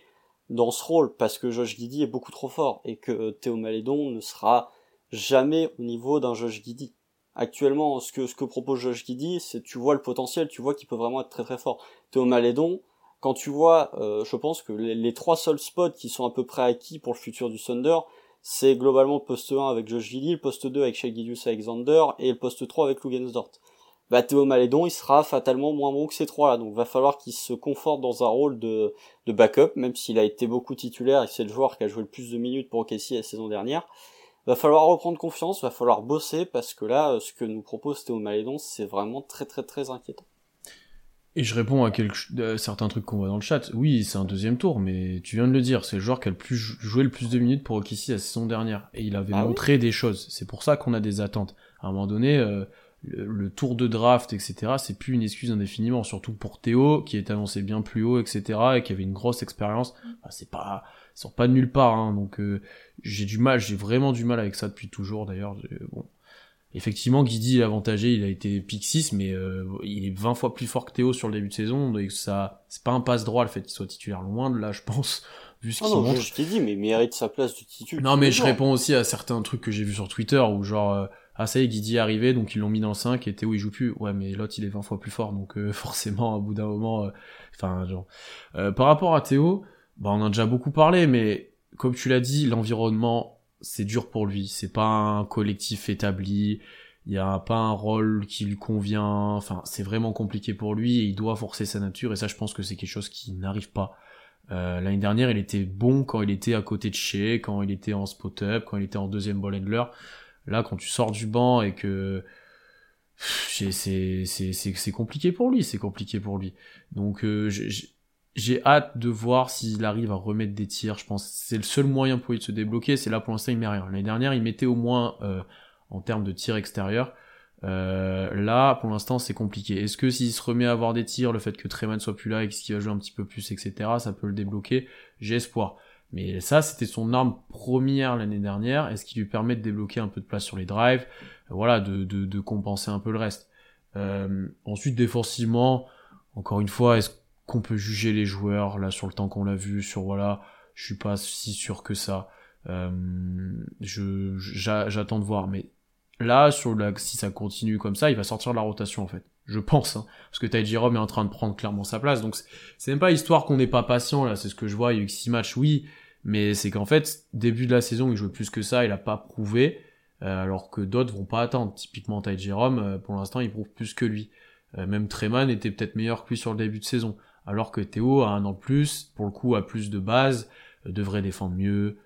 dans ce rôle, parce que Josh Giddy est beaucoup trop fort, et que Théo Malédon ne sera jamais au niveau d'un Josh Giddy. Actuellement, ce que, ce que propose Josh Giddy, c'est tu vois le potentiel, tu vois qu'il peut vraiment être très très fort. Théo Malédon, quand tu vois, euh, je pense que les, trois seuls spots qui sont à peu près acquis pour le futur du Thunder, c'est globalement le poste 1 avec Josh Giddy, le poste 2 avec Shea Alexander et le poste 3 avec Lugensdort. Bah, Théo Malédon, il sera fatalement moins bon que ces trois-là, donc va falloir qu'il se conforte dans un rôle de, de backup, même s'il a été beaucoup titulaire et c'est le joueur qui a joué le plus de minutes pour OKC la saison dernière va falloir reprendre confiance, va falloir bosser parce que là, ce que nous propose Théo Malédon, c'est vraiment très très très inquiétant. Et je réponds à, quelques, certains trucs qu'on voit dans le chat. Oui, c'est un deuxième tour, mais tu viens de le dire, c'est le joueur qui a le plus joué le plus de minutes pour OKC la saison dernière. Et il avait ah montré des choses. C'est pour ça qu'on a des attentes. À un moment donné, euh, le, tour de draft, etc., c'est plus une excuse indéfiniment. Surtout pour Théo, qui est annoncé bien plus haut, etc., et qui avait une grosse expérience. c'est pas, sont pas de nulle part, hein, donc euh, j'ai du mal, j'ai vraiment du mal avec ça depuis toujours d'ailleurs. Bon. Effectivement, Guidi est avantagé, il a été pick 6, mais euh, il est 20 fois plus fort que Théo sur le début de saison, donc ça, c'est pas un passe droit le fait qu'il soit titulaire, loin de là, je pense, vu ce ah qu'il montre. Je t'ai dit, mais il mérite sa place de titulaire. Non, mais je réponds aussi à certains trucs que j'ai vus sur Twitter, où genre, euh, ah ça y est, Guidi est arrivé, donc ils l'ont mis dans le 5, et Théo il joue plus. Ouais, mais l'autre il est 20 fois plus fort, donc euh, forcément, à bout d'un moment, enfin, genre. par rapport à Théo, bah on en a déjà beaucoup parlé, mais comme tu l'as dit, l'environnement c'est dur pour lui. C'est pas un collectif établi. Il y a pas un rôle qui lui convient. Enfin, c'est vraiment compliqué pour lui et il doit forcer sa nature. Et ça, je pense que c'est quelque chose qui n'arrive pas. Euh, L'année dernière, il était bon quand il était à côté de chez, quand il était en spot-up, quand il était en deuxième ball handler. Là, quand tu sors du banc et que c'est compliqué pour lui, c'est compliqué pour lui. Donc, euh, j'ai hâte de voir s'il arrive à remettre des tirs. Je pense c'est le seul moyen pour lui de se débloquer. C'est là pour l'instant, il met rien. L'année dernière, il mettait au moins euh, en termes de tir extérieur. Euh, là, pour l'instant, c'est compliqué. Est-ce que s'il se remet à avoir des tirs, le fait que Treman soit plus là et qu'il va jouer un petit peu plus, etc., ça peut le débloquer? J'ai espoir. Mais ça, c'était son arme première l'année dernière. Est-ce qu'il lui permet de débloquer un peu de place sur les drives? Voilà, de, de, de, compenser un peu le reste. Euh, ensuite, défensivement, encore une fois, est-ce qu'on peut juger les joueurs là sur le temps qu'on l'a vu Sur voilà, je suis pas si sûr que ça. Euh, je j'attends de voir, mais là, sur la, si ça continue comme ça, il va sortir de la rotation en fait. Je pense, hein, parce que Ty Jerome est en train de prendre clairement sa place. Donc c'est même pas histoire qu'on n'est pas patient là. C'est ce que je vois. Il y a eu six matchs, oui, mais c'est qu'en fait début de la saison, il jouait plus que ça. Il a pas prouvé, euh, alors que d'autres vont pas attendre. Typiquement Ty Jerome, euh, pour l'instant, il prouve plus que lui. Euh, même Treman était peut-être meilleur que lui sur le début de saison, alors que Théo a un an de plus, pour le coup a plus de base, devrait défendre mieux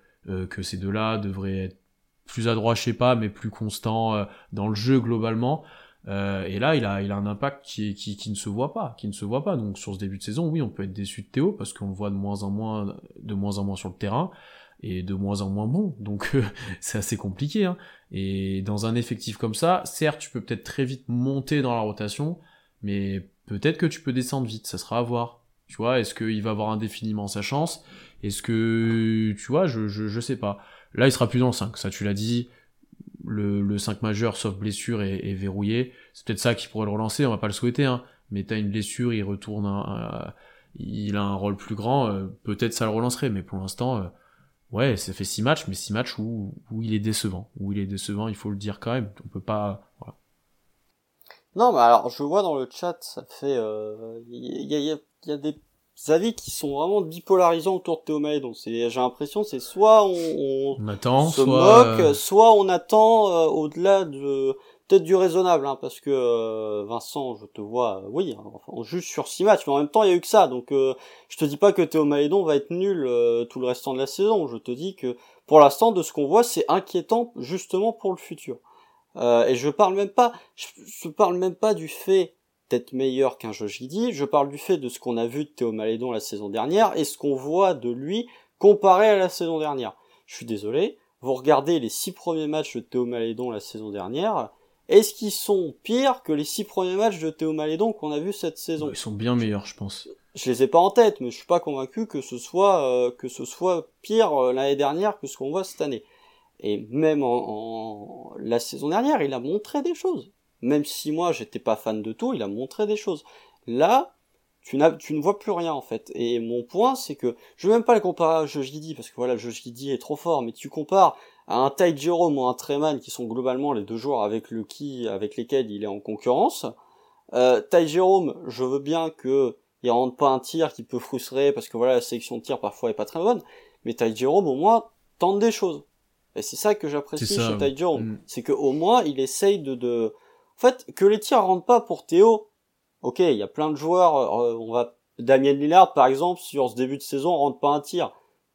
que ces deux-là, devrait être plus adroit, je sais pas, mais plus constant euh, dans le jeu globalement. Euh, et là, il a, il a un impact qui, qui, qui ne se voit pas, qui ne se voit pas. Donc sur ce début de saison, oui, on peut être déçu de Théo parce qu'on le voit de moins en moins, de moins en moins sur le terrain et de moins en moins bon. Donc c'est assez compliqué. Hein. Et dans un effectif comme ça, certes, tu peux peut-être très vite monter dans la rotation, mais peut-être que tu peux descendre vite. Ça sera à voir. Tu vois, est-ce qu'il va avoir indéfiniment sa chance? Est-ce que, tu vois, je, je, je sais pas. Là, il sera plus dans le 5, ça tu l'as dit. Le, le 5 majeur, sauf blessure, est, verrouillé. C'est peut-être ça qui pourrait le relancer, on va pas le souhaiter, hein. mais t'as une blessure, il retourne, il a un rôle plus grand, euh, peut-être ça le relancerait, mais pour l'instant, euh, ouais, ça fait 6 matchs, mais 6 matchs où, où il est décevant. Où il est décevant, il faut le dire quand même, on peut pas... Non, mais alors, je vois dans le chat, ça fait... Euh, il y, a, y a des avis qui sont vraiment bipolarisants autour de Théo Donc j'ai l'impression, c'est soit on, on, attend, se soit... moque, soit on attend euh, au-delà de peut-être du raisonnable, hein, parce que euh, Vincent, je te vois, euh, oui, hein, enfin, on juge sur six matchs, mais en même temps, il y a eu que ça. Donc je te dis pas que Théo Malédon va être nul tout le restant de la saison. Je te dis que pour l'instant, de ce qu'on voit, c'est inquiétant justement pour le futur. Et je parle même pas, je, je parle même pas du fait peut-être meilleur qu'un Josh Giddy. Je parle du fait de ce qu'on a vu de Théo Malédon la saison dernière et ce qu'on voit de lui comparé à la saison dernière. Je suis désolé, vous regardez les six premiers matchs de Théo Malédon la saison dernière, est-ce qu'ils sont pires que les six premiers matchs de Théo Malédon qu'on a vu cette saison? Ils sont bien meilleurs, je pense. Je les ai pas en tête, mais je suis pas convaincu que ce soit euh, que ce soit pire euh, l'année dernière que ce qu'on voit cette année. Et même en, la saison dernière, il a montré des choses même si moi j'étais pas fan de tout, il a montré des choses. Là, tu, tu ne vois plus rien en fait. Et mon point, c'est que je veux même pas le comparer à Giddy, parce que voilà, Giddy est trop fort, mais tu compares à un Ty Jerome ou un Treman, qui sont globalement les deux joueurs avec le qui, avec lesquels il est en concurrence. Euh, Jerome, je veux bien que il rentre pas un tir qui peut frustrer, parce que voilà, la sélection de tir parfois est pas très bonne, mais Ty Jerome, au moins, tente des choses. Et c'est ça que j'apprécie chez Ty Jerome. Mm. C'est que au moins, il essaye de, de, en fait, que les tirs rentrent pas pour Théo, ok, il y a plein de joueurs, euh, on va Damien Lillard par exemple sur ce début de saison rentre pas un tir.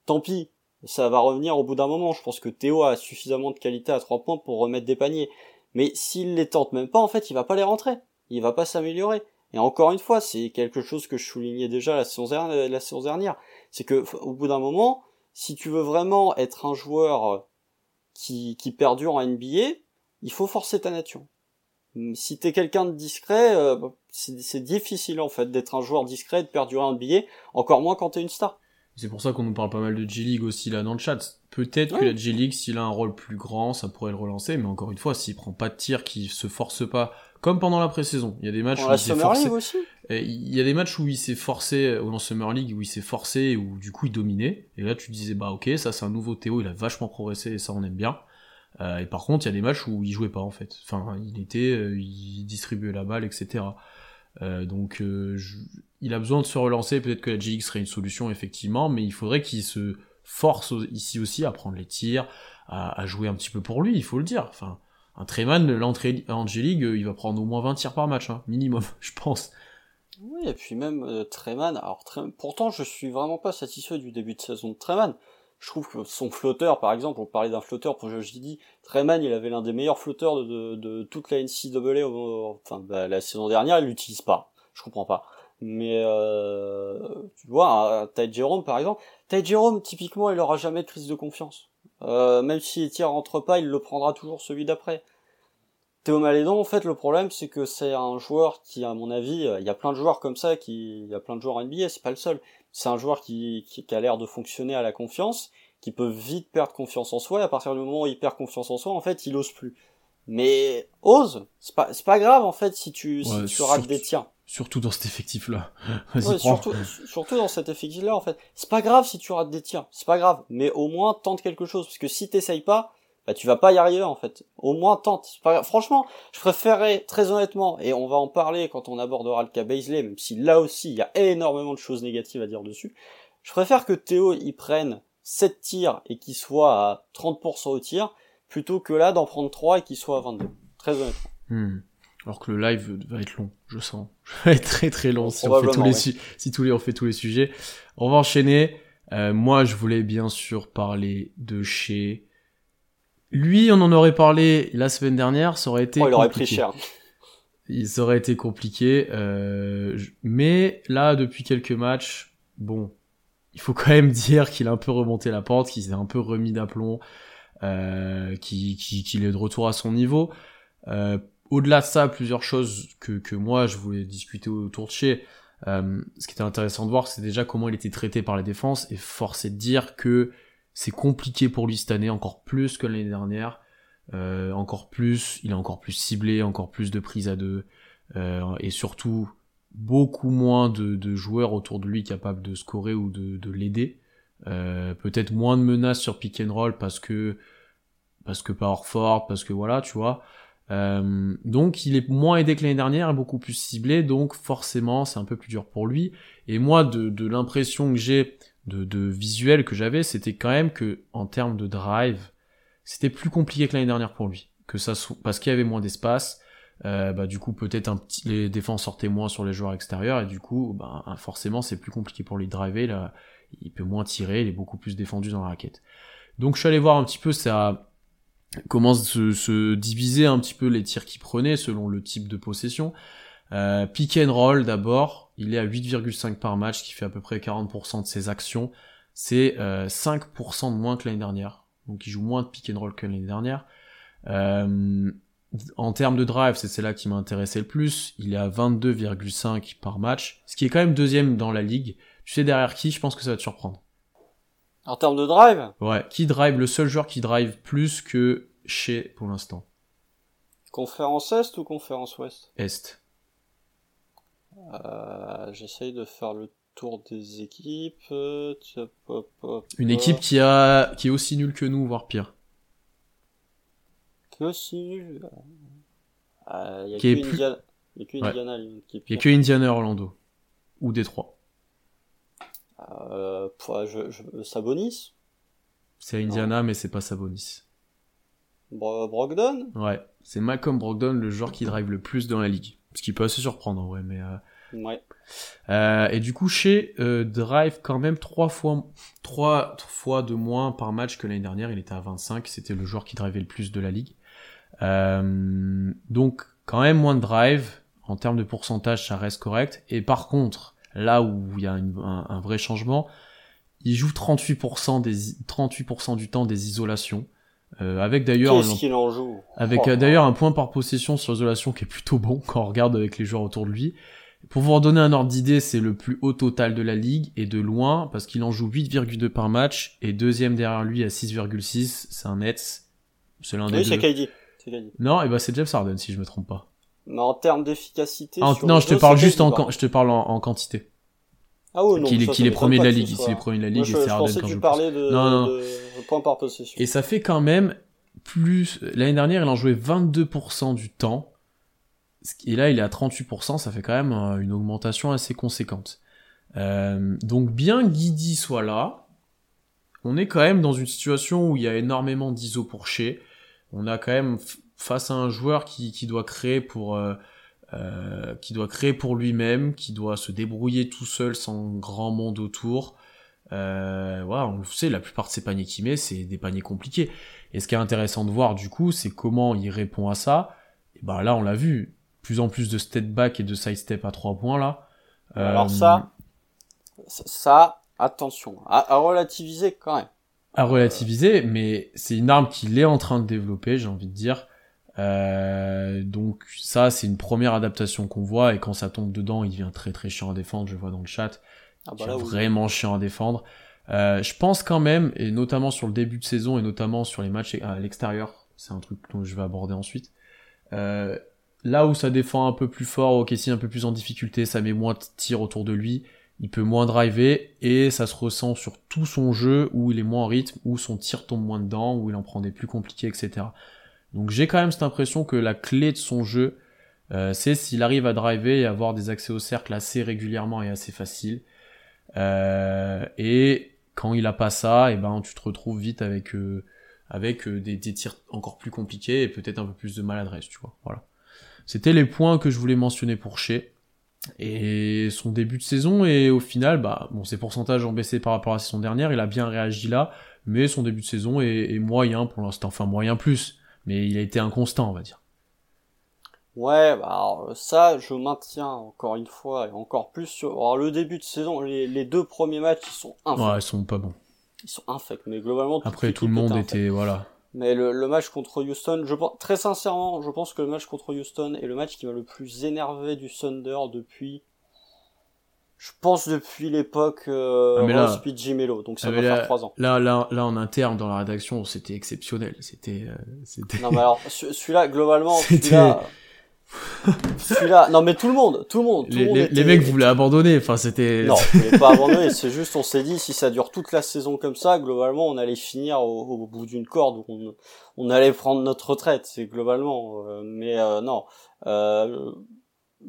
Tant pis, ça va revenir au bout d'un moment. Je pense que Théo a suffisamment de qualité à trois points pour remettre des paniers. Mais s'il les tente même pas, en fait, il va pas les rentrer. Il va pas s'améliorer. Et encore une fois, c'est quelque chose que je soulignais déjà la saison, la saison dernière. C'est que, au bout d'un moment, si tu veux vraiment être un joueur qui, qui perdure en NBA, il faut forcer ta nature si t'es quelqu'un de discret, euh, c'est difficile en fait d'être un joueur discret et de perdurer un billet, encore moins quand t'es une star. C'est pour ça qu'on nous parle pas mal de G-League aussi là dans le chat. Peut-être que la G-League, s'il a un rôle plus grand, ça pourrait le relancer, mais encore une fois, s'il prend pas de tir, qu'il se force pas, comme pendant la pré-saison. Il y a des matchs où il s'est forcé. Aussi. Il y a des matchs où il s'est forcé, ou en Summer League, où il s'est forcé, où du coup il dominait. Et là, tu disais, bah ok, ça c'est un nouveau Théo, il a vachement progressé et ça on aime bien. Euh, et par contre, il y a des matchs où il jouait pas en fait. Enfin, il était, euh, il distribuait la balle, etc. Euh, donc, il a besoin de se relancer. Peut-être que la GX serait une solution effectivement, mais il faudrait qu'il se force ici aussi à prendre les tirs, à, jouer un petit peu pour lui. Il faut le dire. Enfin, un Treman, l'entrée en G-League, il va prendre au moins 20 tirs par match, hein, minimum, je pense. Oui, et puis même euh, alors pourtant je suis vraiment pas satisfait du début de saison de Treman je trouve que son flotteur, par exemple, on parlait d'un flotteur pour Giddy, Treman, il avait l'un des meilleurs flotteurs de, toute la NCAA, enfin, bah, la saison dernière, il l'utilise pas. Je comprends pas. Mais, euh, tu vois, Ty Jerome, par exemple, Ty Jerome, typiquement, il aura jamais de crise de confiance. Euh, même si les tirs rentrent pas, il le prendra toujours celui d'après. Théo Malédon, en fait, le problème, c'est que c'est un joueur qui, à mon avis, il y a plein de joueurs comme ça, qui, il y a plein de joueurs NBA, c'est pas le seul. C'est un joueur qui, qui, a l'air de fonctionner à la confiance, qui peut vite perdre confiance en soi, et à partir du moment où il perd confiance en soi, en fait, il ose plus. Mais ose, c'est pas, c'est pas grave, en fait, si tu, si tu rates des tirs. Surtout dans cet effectif-là. Ouais, surtout, surtout dans cet effectif-là, en fait. C'est pas grave si tu rates des tirs, c'est pas grave, mais au moins tente quelque chose, parce que si t'essayes pas, bah tu vas pas y arriver en fait. Au moins tente. Pas... Franchement, je préférerais très honnêtement, et on va en parler quand on abordera le cas Baisley, même si là aussi il y a énormément de choses négatives à dire dessus. Je préfère que Théo y prenne 7 tirs et qu'il soit à 30% au tir, plutôt que là d'en prendre 3 et qu'il soit à 22. Très honnêtement. Hmm. Alors que le live va être long, je sens. va être très très long si on, fait tous les si tous les on fait tous les sujets. On va enchaîner. Euh, moi, je voulais bien sûr parler de chez lui, on en aurait parlé la semaine dernière, ça aurait été. Oh, il aurait pris cher. Il aurait été compliqué, euh, mais là, depuis quelques matchs, bon, il faut quand même dire qu'il a un peu remonté la pente, qu'il s'est un peu remis d'aplomb, euh, qu'il est de retour à son niveau. Euh, Au-delà de ça, plusieurs choses que, que moi je voulais discuter autour de chez. Euh, ce qui était intéressant de voir, c'est déjà comment il était traité par la défense, et force est de dire que c'est compliqué pour lui cette année, encore plus que l'année dernière. Euh, encore plus, il est encore plus ciblé, encore plus de prises à deux, euh, et surtout beaucoup moins de, joueurs autour de lui capables de scorer ou de, l'aider. Euh, peut-être moins de menaces sur pick and roll parce que parce que pas parce que voilà, tu vois. Donc il est moins aidé que l'année dernière, beaucoup plus ciblé, donc forcément c'est un peu plus dur pour lui. Et moi, de, de l'impression que j'ai de, visuel que j'avais, c'était quand même que en termes de drive, c'était plus compliqué que l'année dernière pour lui. Que ça parce qu'il y avait moins d'espace. Euh, bah, du coup peut-être un petit les défenses sortaient moins sur les joueurs extérieurs et du coup bah, forcément c'est plus compliqué pour lui de driver là il peut moins tirer il est beaucoup plus défendu dans la raquette donc je suis allé voir un petit peu ça commence se, se diviser un petit peu les tirs qu'il prenait selon le type de possession euh, pick and roll d'abord, il est à 8,5 par match, qui fait à peu près 40% de ses actions. C'est euh, 5% de moins que l'année dernière. Donc il joue moins de pick and roll que l'année dernière. Euh, en termes de drive, c'est celle-là qui m'a intéressé le plus. Il est à 22,5 par match, ce qui est quand même deuxième dans la ligue. Tu sais derrière qui Je pense que ça va te surprendre. En termes de drive Ouais, qui drive Le seul joueur qui drive plus que chez pour l'instant. Conférence Est ou Conférence Ouest? Est. Euh, j'essaye de faire le tour des équipes. Une équipe qui a qui est aussi nulle que nous, voire pire. Qui est aussi nulle. Euh, il y a que Indiana, y a que Indiana Il y a que Indiana Orlando ou Détroit. Euh, je, je, Sabonis. C'est Indiana, mais c'est pas Sabonis. Brogdon? Ouais, c'est Malcolm Brogdon, le joueur qui drive le plus dans la ligue. Ce qui peut assez surprendre, ouais, mais. Euh... Ouais. Euh, et du coup, chez euh, Drive, quand même trois fois, trois fois de moins par match que l'année dernière. Il était à 25. C'était le joueur qui drivait le plus de la ligue. Euh, donc, quand même moins de drive. En termes de pourcentage, ça reste correct. Et par contre, là où il y a un, un, vrai changement, il joue 38% des 38% du temps des isolations. Euh, avec d'ailleurs avec oh. d'ailleurs un point par possession sur l'isolation qui est plutôt bon quand on regarde avec les joueurs autour de lui. Pour vous redonner un ordre d'idée, c'est le plus haut total de la ligue et de loin parce qu'il en joue 8,2 par match et deuxième derrière lui à 6,6, c'est un Nets. C'est l'un des oui. Non, et bah c'est James Harden si je me trompe pas. Mais en termes d'efficacité. Non, je te parle juste en, je te parle en quantité. Ah oui, non. Qu'il est, est premier de la ligue, c'est est premier de la ligue, et c'est Harden quand je parlais de, non, non. de points par possession. Et ça fait quand même plus, l'année dernière, il en jouait 22% du temps. Et là, il est à 38%, ça fait quand même euh, une augmentation assez conséquente. Euh, donc bien Guidi soit là, on est quand même dans une situation où il y a énormément d'ISO pour chez. On a quand même face à un joueur qui, qui doit créer pour euh, euh, qui doit créer pour lui-même, qui doit se débrouiller tout seul sans grand monde autour. Euh, voilà, on le sait, la plupart de ces paniers qu'il met, c'est des paniers compliqués. Et ce qui est intéressant de voir, du coup, c'est comment il répond à ça. Et ben là, on l'a vu, plus en plus de step back et de side step à trois points là. Alors euh, ça, ça, attention, à, relativiser quand même. À relativiser, mais c'est une arme qu'il est en train de développer, j'ai envie de dire. Euh, donc ça, c'est une première adaptation qu'on voit, et quand ça tombe dedans, il devient très très chiant à défendre, je vois dans le chat. Ah bah là, devient oui. vraiment chiant à défendre. Euh, je pense quand même, et notamment sur le début de saison, et notamment sur les matchs à l'extérieur, c'est un truc dont je vais aborder ensuite, euh, là où ça défend un peu plus fort, ok, si un peu plus en difficulté, ça met moins de tirs autour de lui, il peut moins driver, et ça se ressent sur tout son jeu, où il est moins en rythme, où son tir tombe moins dedans, où il en prend des plus compliqués, etc. Donc j'ai quand même cette impression que la clé de son jeu, euh, c'est s'il arrive à driver et avoir des accès au cercle assez régulièrement et assez facile. Euh, et quand il a pas ça, et ben tu te retrouves vite avec euh, avec des, des tirs encore plus compliqués et peut-être un peu plus de maladresse, tu vois. Voilà. C'était les points que je voulais mentionner pour Shea. Et son début de saison, et au final, bah, bon, ses pourcentages ont baissé par rapport à la saison dernière, il a bien réagi là, mais son début de saison est, est moyen pour l'instant, enfin moyen plus, mais il a été inconstant, on va dire. Ouais, bah alors, ça, je maintiens encore une fois et encore plus sur. Alors, le début de saison, les, les deux premiers matchs, ils sont infects. Ouais, ils sont pas bons. Ils sont infects, mais globalement. Après, tout le monde était, voilà. Mais le, le match contre Houston, je pense, très sincèrement, je pense que le match contre Houston est le match qui m'a le plus énervé du Thunder depuis. Je pense depuis l'époque euh, Ah, là- Melo, donc ça Ah, va mais faire trois ans. Là, là, là, en interne, dans la rédaction, c'était exceptionnel. C'était, euh, c'était. Non mais alors, ce- celui-là, globalement, C'était- celui-là, celui-là, non mais tout le monde, tout le monde, tout les, le monde les- était- les mecs voulaient abandonner. Enfin, c'était. Non, voulais pas abandonner, c'est juste, on s'est dit, si ça dure toute la saison comme ça, globalement, on allait finir au, au bout d'une corde, on, on allait prendre notre retraite, c'est globalement, euh, mais euh, non. Euh,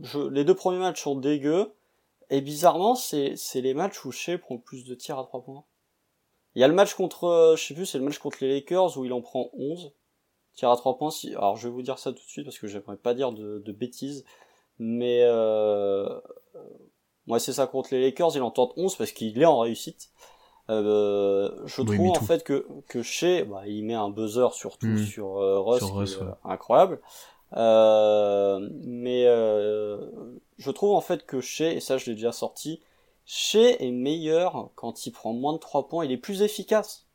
je, les deux premiers matchs sont dégueux, et bizarrement, c'est, c'est les matchs où Shea prend le plus de tirs à trois points. Il y a le match contre, euh, je sais plus, c'est le match contre les Lakers où il en prend 11 tirs à trois points. Si, alors je vais vous dire ça tout de suite parce que j'aimerais pas dire de, de bêtises, mais euh, moi c'est ça contre les Lakers, il en tente 11 parce qu'il est en réussite. Euh, je Oui, trouve en fait que que Shea, bah, il met un buzzer surtout Mm. sur euh, Russ, Sur qui Russ, euh, ouais. incroyable. Euh, mais euh, je trouve en fait que Shea, et ça je l'ai déjà sorti, Shea est meilleur quand il prend moins de 3 points, il est plus efficace.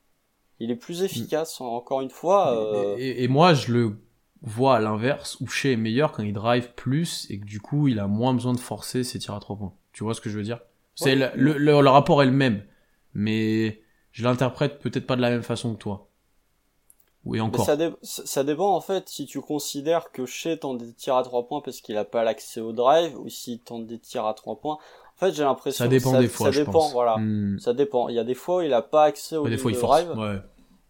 Il est plus efficace, encore une fois. euh, Et, et moi, je le vois à l'inverse, où Shea est meilleur quand il drive plus et que du coup, il a moins besoin de forcer ses tirs à trois points. Tu vois ce que je veux dire? C'est Ouais. le, le, le- le rapport est le même, mais je l'interprète peut-être pas de la même façon que toi. Oui, Mais encore. ça, dé- ça ça dépend en fait si tu considères que Shea tente des tirs à 3 points parce qu'il a pas l'accès au drive ou s'il tente des tirs à 3 points. En fait, j'ai l'impression Ça dépend ça, des fois, ça je dépend, pense. voilà. Hmm. Ça dépend. Il y a des fois où il a pas accès au des fois, il force. drive. Ouais.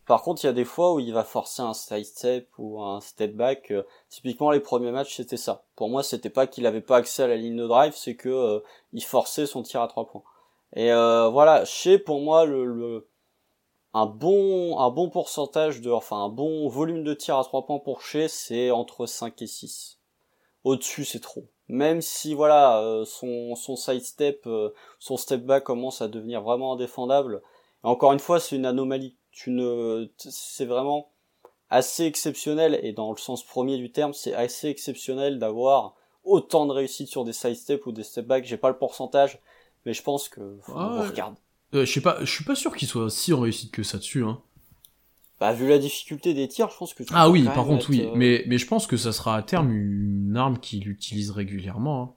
Par contre, il y a des fois où il va forcer un side step ou un step back. euh, typiquement, les premiers matchs, c'était ça. Pour moi, c'était pas qu'il avait pas accès à la ligne de drive, c'est que euh, il forçait son tir à trois points. Et euh, voilà, chez pour moi le, le un bon un bon pourcentage de enfin un bon volume de tir à trois points pour chez, c'est entre 5 et 6. Au-dessus, c'est trop. Même si voilà, euh, son son side step euh, son step back commence à devenir vraiment indéfendable. Et encore une fois, c'est une anomalie. Tu ne, c'est vraiment assez exceptionnel et dans le sens premier du terme, c'est assez exceptionnel d'avoir autant de réussite sur des side steps ou des step back. J'ai pas le pourcentage, mais je pense que faut Ah on regarde. Euh, je sais pas, je suis pas sûr qu'il soit si en réussite que ça dessus. Hein. Bah vu la difficulté des tirs, je pense que tu Ah oui, par contre être, oui, euh, mais mais je pense que ça sera à terme une arme qu'il utilise régulièrement. hein.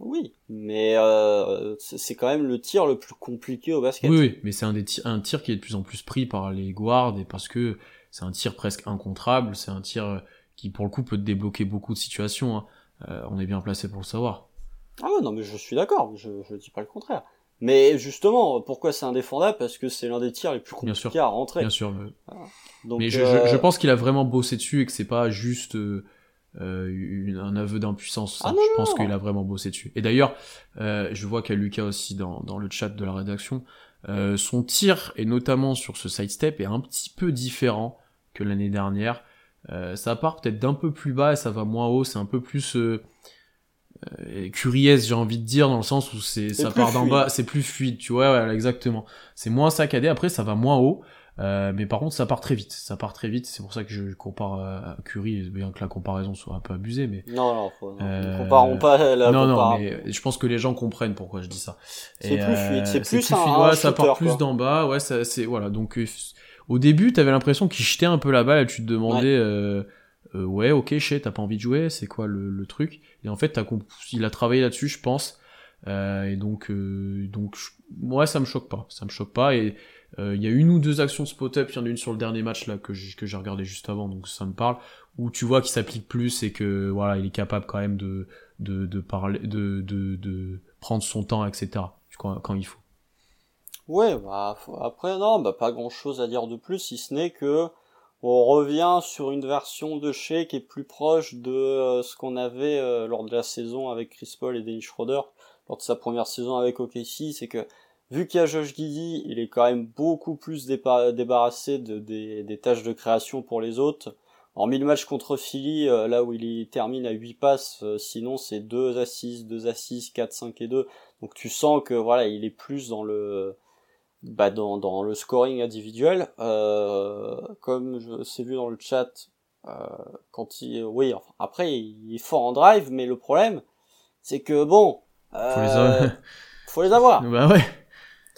oui, mais euh, c'est quand même le tir le plus compliqué au basket. Oui, oui, mais c'est un, des un tir qui est de plus en plus pris par les guards et parce que c'est un tir presque incontrable, c'est un tir euh, qui pour le coup peut te débloquer beaucoup de situations. hein. Euh, on est bien placé pour le savoir. Ah ouais, non, mais je suis d'accord, je, je dis pas le contraire. Mais justement, pourquoi c'est indéfendable? Parce que c'est l'un des tirs les plus Bien compliqués sûr. à rentrer. Bien sûr. euh, Donc, mais je, euh, je, je pense qu'il a vraiment bossé dessus et que c'est pas juste euh, euh, une- un aveu d'impuissance. Ah non, je pense qu'il a vraiment bossé dessus. Et d'ailleurs, euh, je vois qu'il y a Lucas aussi dans, dans le chat de la rédaction. Euh, son tir, et notamment sur ce sidestep, est un petit peu différent que l'année dernière. Euh, ça part peut-être d'un peu plus bas et ça va moins haut. C'est un peu plus euh, euh, curieux, j'ai envie de dire, dans le sens où c'est ça plus part d'en bas, c'est plus fluide, tu vois, ouais, exactement. C'est moins saccadé. Après, ça va moins haut. Euh, mais par contre, ça part très vite. Ça part très vite. C'est pour ça que je compare euh, à Curry, bien que la comparaison soit un peu abusée. Mais Non, non, faut, non. Euh, comparons pas la non, non, mais je pense que les gens comprennent pourquoi je dis ça. C'est plus fluide, c'est plus un- fluide, un ouais, ça part plus d'en bas. Ouais, ça, c'est voilà. Donc euh, au début, t'avais l'impression qu'il jetait un peu la balle. Et tu te demandais euh, euh, ouais, ok, t'as pas envie de jouer, c'est quoi le, le, truc? Et en fait, il a travaillé là-dessus, je pense. Euh, et donc, euh, donc, moi, ça me choque pas, ça me choque pas. Et euh, il y a une ou deux actions spot-up, il y en a une sur le dernier match là que j'ai regardé juste avant, donc ça me parle. Où tu vois qu'il s'applique plus et que voilà, il est capable quand même de de, parler, de, de, prendre son temps, etc. Quand, quand il faut. Ouais, bah après non, bah pas grand chose à dire de plus, si ce n'est que on revient sur une version de Shea qui est plus proche de euh, ce qu'on avait euh, lors de la saison avec Chris Paul et Dennis Schroeder, lors de sa première saison avec OKC, c'est que vu qu'il y a Josh Giddy, il est quand même beaucoup plus débarrassé de, des, tâches de création pour les autres. En le match contre Philly, euh, là où il termine à 8 passes, sinon c'est 2 à 6, 2 à 6, 4, 5 et 2. Donc tu sens que voilà, il est plus dans le bah, dans, dans le scoring individuel, euh, comme je c'est vu dans le chat, euh, quand il, oui, enfin, après il est fort en drive, mais le problème, c'est que bon, euh, faut, les avoir. faut les avoir. bah ouais.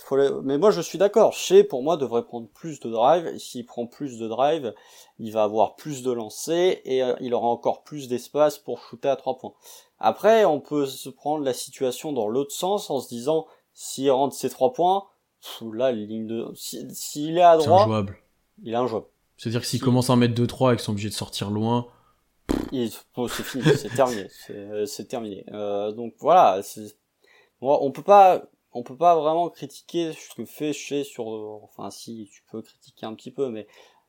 Faut les... Mais moi je suis d'accord. Chez pour moi devrait prendre plus de drive. Et s'il prend plus de drive, il va avoir plus de lancers et euh, il aura encore plus d'espace pour shooter à trois points. Après, on peut se prendre la situation dans l'autre sens en se disant s'il rentre ses trois points, là, ligne de, s'il est à droite, injouable. il est injouable. C'est-à-dire que s'il commence à en mettre 2-3 et qu'ils sont obligés de sortir loin, c'est fini, c'est terminé, c'est terminé. Euh, donc voilà, on peut pas, on peut pas vraiment critiquer ce que fait chez sur, enfin si tu peux critiquer un petit peu, mais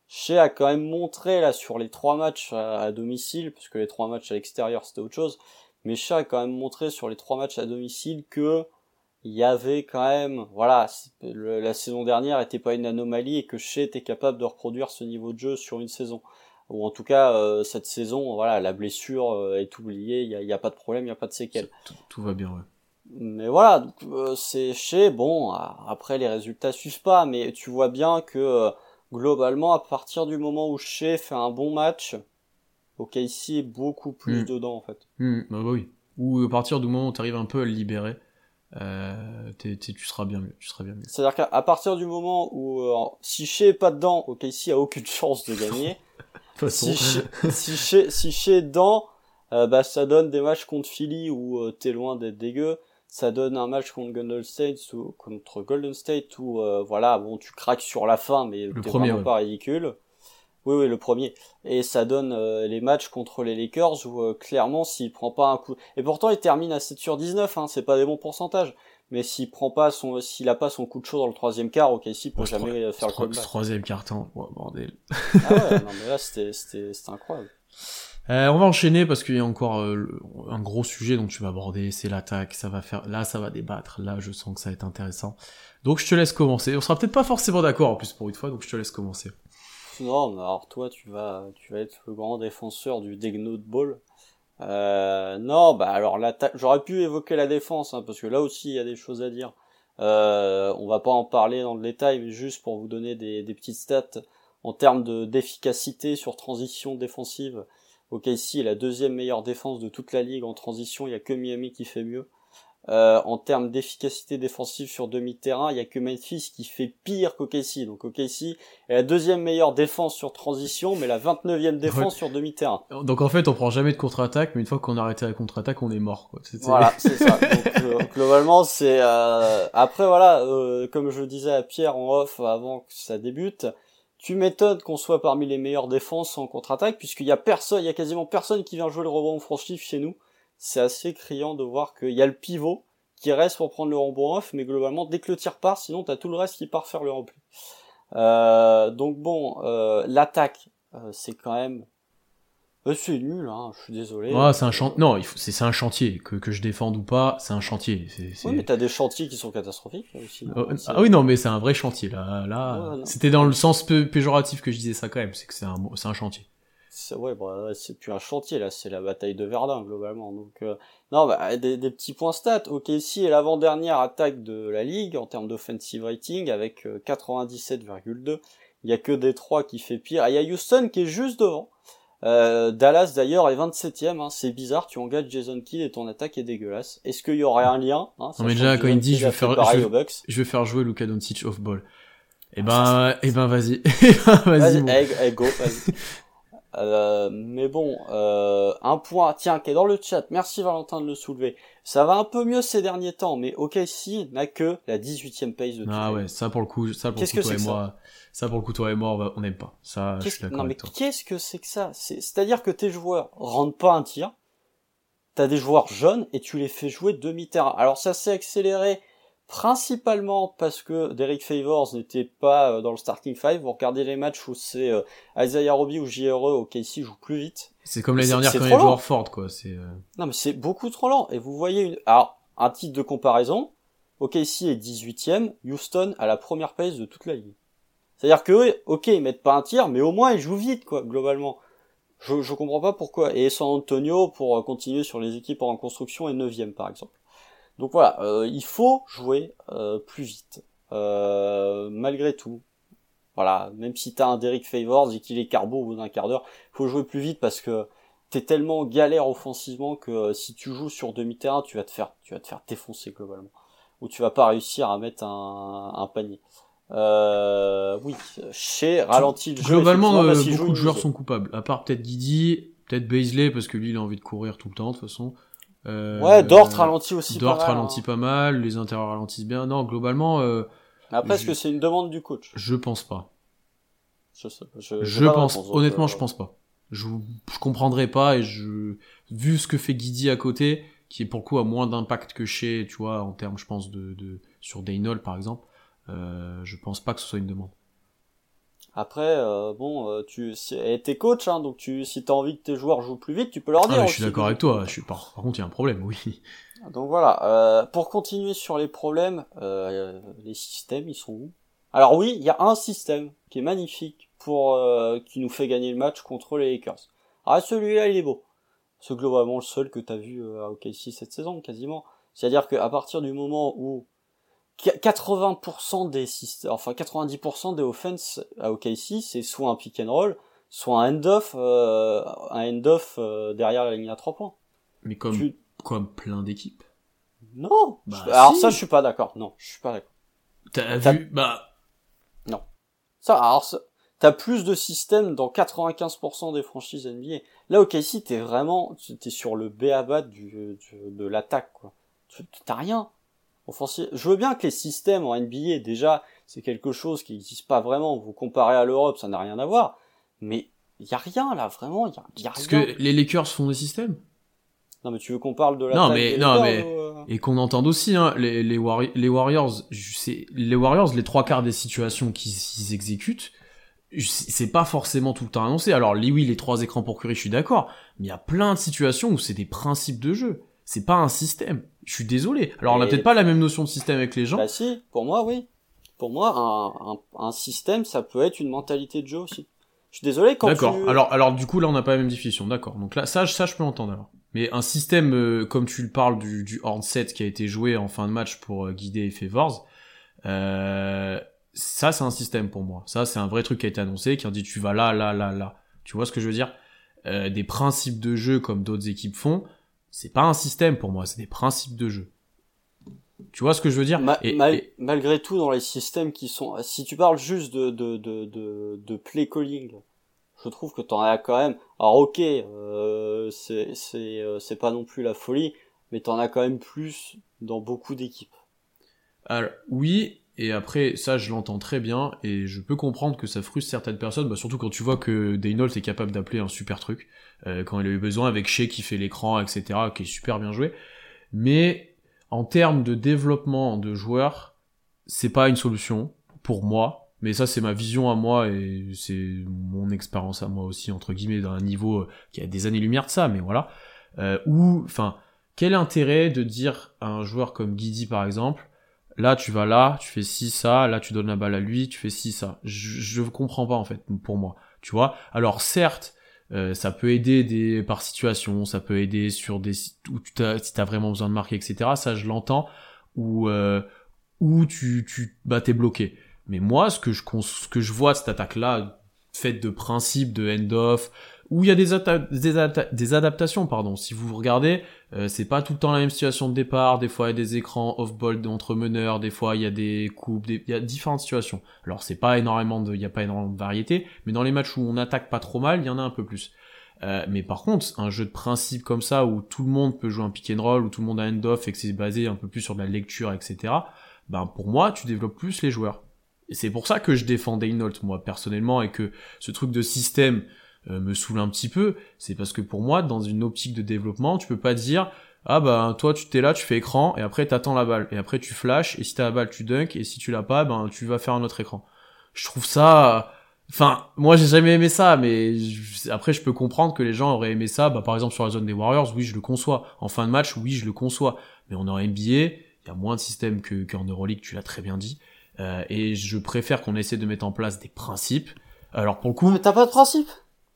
chez a quand même montré là sur les trois matchs à, domicile, puisque les trois matchs à l'extérieur c'était autre chose, mais Shea a quand même montré sur les trois matchs à domicile que il y avait quand même, voilà, la saison dernière était pas une anomalie et que Shea était capable de reproduire ce niveau de jeu sur une saison. Ou en tout cas, euh, cette saison, voilà, la blessure euh, est oubliée, il n'y a, a, pas de problème, il n'y a pas de séquelles. Tout, va bien, ouais. Mais voilà, euh, c'est Shea, bon, après les résultats suivent pas, mais tu vois bien que globalement, à partir du moment où Shea fait un bon match, OKC est beaucoup plus hmm. dedans en fait. Hmm, bah oui. Ou à partir du moment où tu arrives un peu à le libérer, euh, tu seras bien mieux. Tu seras bien mieux. C'est-à-dire qu'à partir du moment où euh, si Shea est pas dedans, OKC a aucune chance de gagner. si Shea, si, si est dedans, euh, bah ça donne des matchs contre Philly où euh, t'es loin d'être dégueu. Ça donne un match contre Golden State ou contre Golden State où voilà bon tu craques sur la fin mais t'es vraiment pas ridicule. Oui, oui, le premier. Et ça donne euh, les matchs contre les Lakers où euh, clairement s'il prend pas un coup. Et pourtant il termine à 7 sur 19, hein, c'est pas des bons pourcentages. Mais s'il prend pas son, s'il a pas son coup de chaud dans le troisième quart, ok, s'il peut jamais faire le comeback. Troisième carton, oh, bordel. ah ouais, non mais là c'était, c'était, c'était incroyable. Euh, on va enchaîner parce qu'il y a encore euh, un gros sujet dont tu vas aborder, c'est l'attaque, ça va faire, là ça va débattre, là je sens que ça va être intéressant. Donc je te laisse commencer. On sera peut-être pas forcément d'accord en plus pour une fois, donc je te laisse commencer. Non, alors toi, tu vas, tu vas être le grand défenseur du Degno de Ball. Euh, non, bah alors j'aurais pu évoquer la défense, hein, parce que là aussi il y a des choses à dire. Euh, on va pas en parler dans le détail, mais juste pour vous donner des, petites stats en termes de d'efficacité sur transition défensive. OKC est la deuxième meilleure défense de toute la ligue en transition. Il y a que Miami qui fait mieux. Euh, en termes d'efficacité défensive sur demi-terrain, il y a que Memphis qui fait pire qu'OKC. Donc OKC est la deuxième meilleure défense sur transition, mais la 29e défense sur demi-terrain. Donc en fait, on prend jamais de contre-attaque, mais une fois qu'on a arrêté la contre-attaque, on est mort. Quoi. Voilà, c'est ça. Donc euh, globalement, c'est euh... après voilà, euh, comme je disais à Pierre en off avant que ça débute, tu m'étonnes qu'on soit parmi les meilleures défenses en contre-attaque, puisqu'il y a personne, il y a quasiment personne qui vient jouer le rebond offensif chez nous c'est assez criant de voir qu'il y a le pivot qui reste pour prendre le rebond off, mais globalement, dès que le tir part, sinon t'as tout le reste qui part faire le rempli. Euh, donc bon, euh, l'attaque, euh, c'est quand même... Euh, c'est nul, hein, je suis désolé. Ouais, c'est un chantier. Non, il faut... c'est un chantier. Que, que je défende ou pas, c'est un chantier. Oui, mais t'as des chantiers qui sont catastrophiques aussi. Oh, ah oui, non, mais c'est un vrai chantier là. Là, c'était dans le sens péjoratif que je disais ça quand même. C'est que c'est un, c'est un chantier ouais, bah, c'est plus un chantier là, c'est la bataille de Verdun globalement. Donc euh, non, bah, des, des, petits points stats. OKC est l'avant-dernière attaque de la ligue en termes d'offensive rating avec 97,2. Euh, il y a que Détroit qui fait pire. il y a Houston qui est juste devant. Euh, Dallas d'ailleurs est 27ème, hein. c'est bizarre, tu engages Jason Kidd et ton attaque est dégueulasse. Est-ce qu'il y aurait un lien hein, Non mais déjà quand il dit je vais faire je, je vais faire jouer Luka Doncic off ball. Eh ben, eh ben, vas-y. vas go, vas-y. Euh, mais bon, euh, un point, tiens, qui est dans le chat. Merci Valentin de le soulever. Ça va un peu mieux ces derniers temps, mais OKC n'a que la 18e pace de Ah ouais, ça pour le coup, ça pour le coup, toi et moi, ça pour le coup, toi et moi, on n'aime pas. Ça, je suis d'accord Non mais qu'est-ce que c'est que ça? C'est-à-dire que tes joueurs rendent pas un tir. T'as des joueurs jeunes et tu les fais jouer demi-terrain. Alors ça s'est accéléré principalement parce que Derek Favors n'était pas euh, dans le starting five. Vous regardez les matchs où c'est euh, Isaiah Roby ou JRE au KC joue plus vite. C'est comme l'année dernière quand il y a joueur Ford, quoi. C'est, euh, Non, mais c'est beaucoup trop lent. Et vous voyez une, alors, un titre de comparaison. OKC est 18ème, Houston a la première pace de toute la ligue. C'est-à-dire que, ok, ils mettent pas un tir, mais au moins ils jouent vite, quoi, globalement. Je, je comprends pas pourquoi. Et San Antonio, pour continuer sur les équipes en construction, est 9ème, par exemple. Donc voilà, euh, il faut jouer euh, plus vite. Euh, malgré tout. Voilà, même si t'as un Derek Favors et qu'il est carbo au bout d'un quart d'heure, faut jouer plus vite parce que t'es tellement galère offensivement que si tu joues sur demi-terrain, tu vas te faire, tu vas te faire défoncer globalement. Ou tu vas pas réussir à mettre un, un panier. Euh, oui, chez ralenti le jeu. Globalement, beaucoup de joueurs sont coupables. À part peut-être Didi, peut-être Baisley parce que lui il a envie de courir tout le temps de toute façon. Euh, ouais, Dort ralentit aussi Dort pas mal. ralentit hein. pas mal, les intérieurs ralentissent bien. Non, globalement. Euh, Après, est-ce que c'est une demande du coach? Je pense pas. Je, sais, je, je pense, honnêtement, je pense pas. Je, je comprendrais pas et je, vu ce que fait Guidi à côté, qui est pour le coup a moins d'impact que chez, tu vois, en termes, je pense, de, de sur Daynol par exemple, euh, je pense pas que ce soit une demande. Après, euh, bon, euh, tu t'es coach, hein, donc tu, si t'as envie que tes joueurs jouent plus vite, tu peux leur dire. Ah, je suis d'accord avec toi. Je suis par, par contre, il y a un problème, oui. Donc voilà. Euh, pour continuer sur les problèmes, euh, les systèmes, ils sont où? Alors oui, il y a un système qui est magnifique pour euh, qui nous fait gagner le match contre les Lakers. Ah, celui-là, il est beau. C'est globalement le seul que t'as vu à OKC cette saison, quasiment. C'est-à-dire qu'à partir du moment où 80% des enfin 90% des offenses à OKC, c'est soit un pick and roll, soit un end-off, euh, un end-off euh, derrière la ligne à 3 points. Mais comme, comme plein d'équipes. Non. Bah, alors ça, je suis pas d'accord. Non, je suis pas d'accord. T'as vu, bah. Non. Ça, alors, t'as plus de systèmes dans 95% des franchises NBA. Là, OKC, t'es vraiment, t'es sur le B du, du, de l'attaque, quoi. T'as rien. Je veux bien que les systèmes en NBA, déjà, c'est quelque chose qui n'existe pas vraiment. Vous comparez à l'Europe, ça n'a rien à voir. Mais il y a rien là, vraiment, il y a, y a Parce que les Lakers font des systèmes Non, mais tu veux qu'on parle de la Non, mais non, mais euh et qu'on entende aussi hein, les, les, les Warriors. Les Warriors, les trois quarts des situations qu'ils exécutent, c'est pas forcément tout le temps annoncé. Alors oui, les trois écrans pour Curry, je suis d'accord, mais il y a plein de situations où c'est des principes de jeu. C'est pas un système. Je suis désolé. Alors on a peut-être pas la même notion de système avec les gens. Bah si, pour moi oui. Pour moi, un, un, un système, ça peut être une mentalité de jeu aussi. Je suis désolé quand D'accord. Alors, alors du coup là, on n'a pas la même définition. D'accord. Donc là, ça, ça, je peux entendre alors. Mais un système euh, comme tu le parles du, du horn set qui a été joué en fin de match pour euh, guider Favors, euh, ça c'est un système pour moi. Ça c'est un vrai truc qui a été annoncé, qui a dit tu vas là, là, là, là. Tu vois ce que je veux dire? Euh, Des principes de jeu comme d'autres équipes font c'est pas un système pour moi, c'est des principes de jeu. Tu vois ce que je veux dire et, Malgré tout, dans les systèmes qui sont, si tu parles juste de de de de, de play calling, je trouve que t'en as quand même. Alors ok, euh, c'est c'est euh, c'est pas non plus la folie, mais t'en as quand même plus dans beaucoup d'équipes. Alors oui, et après, ça, je l'entends très bien, et je peux comprendre que ça frustre certaines personnes, bah, surtout quand tu vois que Daynold est capable d'appeler un super truc, euh, quand il a eu besoin, avec Shea qui fait l'écran, etc., qui est super bien joué. Mais, en termes de développement de joueurs, c'est pas une solution, pour moi, mais ça, c'est ma vision à moi, et c'est mon expérience à moi aussi, entre guillemets, d'un niveau qui a des années-lumière de ça, mais voilà. Euh, ou, enfin, quel intérêt de dire à un joueur comme Guidi, par exemple, Là, tu vas là, tu fais ci, ça. Là, tu donnes la balle à lui, tu fais ci, ça. Je, je comprends pas en fait pour moi. Tu vois. Alors certes, euh, ça peut aider des par situation, ça peut aider sur des où tu as, si t'as vraiment besoin de marquer, etc. Ça, je l'entends. Ou euh, où tu tu bah t'es bloqué. Mais moi, ce que je ce que je vois de cette attaque là, faite de principes de end off, où il y a des, des, adaptations, pardon. Si vous regardez, euh, c'est pas tout le temps la même situation de départ. Des fois, il y a des écrans off-ball entre meneurs. Des fois, il y a des coupes. il y a différentes situations. Alors, c'est pas énormément de, il y a pas énormément de variété. Mais dans les matchs où on attaque pas trop mal, il y en a un peu plus. Euh, mais par contre, un jeu de principe comme ça où tout le monde peut jouer un pick and roll, où tout le monde a un end-off et que c'est basé un peu plus sur de la lecture, etc. Ben pour moi, tu développes plus les joueurs. Et c'est pour ça que je défends Daynault, moi personnellement, et que ce truc de système me saoule un petit peu. C'est parce que pour moi, dans une optique de développement, tu peux pas dire ah bah toi tu t'es là, tu fais écran et après t'attends la balle et après tu flashes et si t'as la balle tu dunk et si tu l'as pas ben tu vas faire un autre écran. Je trouve ça Enfin, moi j'ai jamais aimé ça, mais après je peux comprendre que les gens auraient aimé ça. Bah, par exemple sur la zone des Warriors, oui je le conçois. En fin de match, oui je le conçois. Mais on aurait NBA, il y a moins de systèmes que qu'en Euroleague, tu l'as très bien dit. Euh, et je préfère qu'on essaie de mettre en place des principes. Alors pour le coup, mais t'as pas de principe?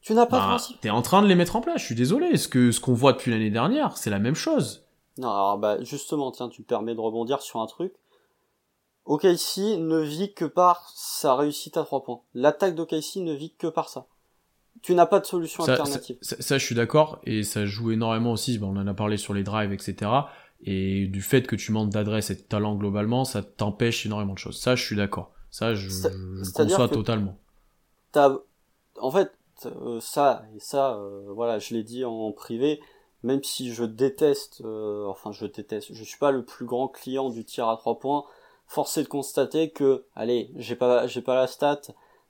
Tu n'as pas de bah, principe. T'es en train de les mettre en place. Je suis désolé. Ce que ce qu'on voit depuis l'année dernière, c'est la même chose? Non, alors bah justement, tiens, tu permets de rebondir sur un truc. OKC ne vit que par sa réussite à trois points. L'attaque d'OKC ne vit que par ça. Tu n'as pas de solution alternative. Ça, je suis d'accord, et ça joue énormément aussi, on en a parlé sur les drives, etc. Et du fait que tu manques d'adresse et de talent globalement, ça t'empêche énormément de choses. Ça, je suis d'accord. Ça, je, je conçois totalement. En fait, euh, ça, et ça, euh, voilà, je l'ai dit en privé, même si je déteste, euh, enfin je déteste, je suis pas le plus grand client du tir à trois points, forcé de constater que, allez, j'ai pas, j'ai pas la stat,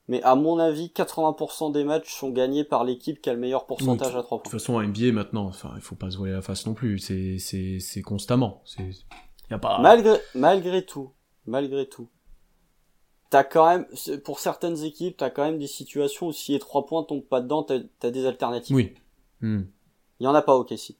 mais à mon avis, 80% des matchs sont gagnés par l'équipe qui a le meilleur pourcentage à 3 points. De toute façon, à NBA maintenant, enfin, il faut pas se voiler la face non plus, c'est, c'est, c'est constamment. C'est, y a pas... Malgré, malgré tout, malgré tout, t'as quand même, pour certaines équipes, t'as quand même des situations où si les 3 points tombent pas dedans, t'as, as des alternatives. Oui. Hmm. Il y en a pas au KC.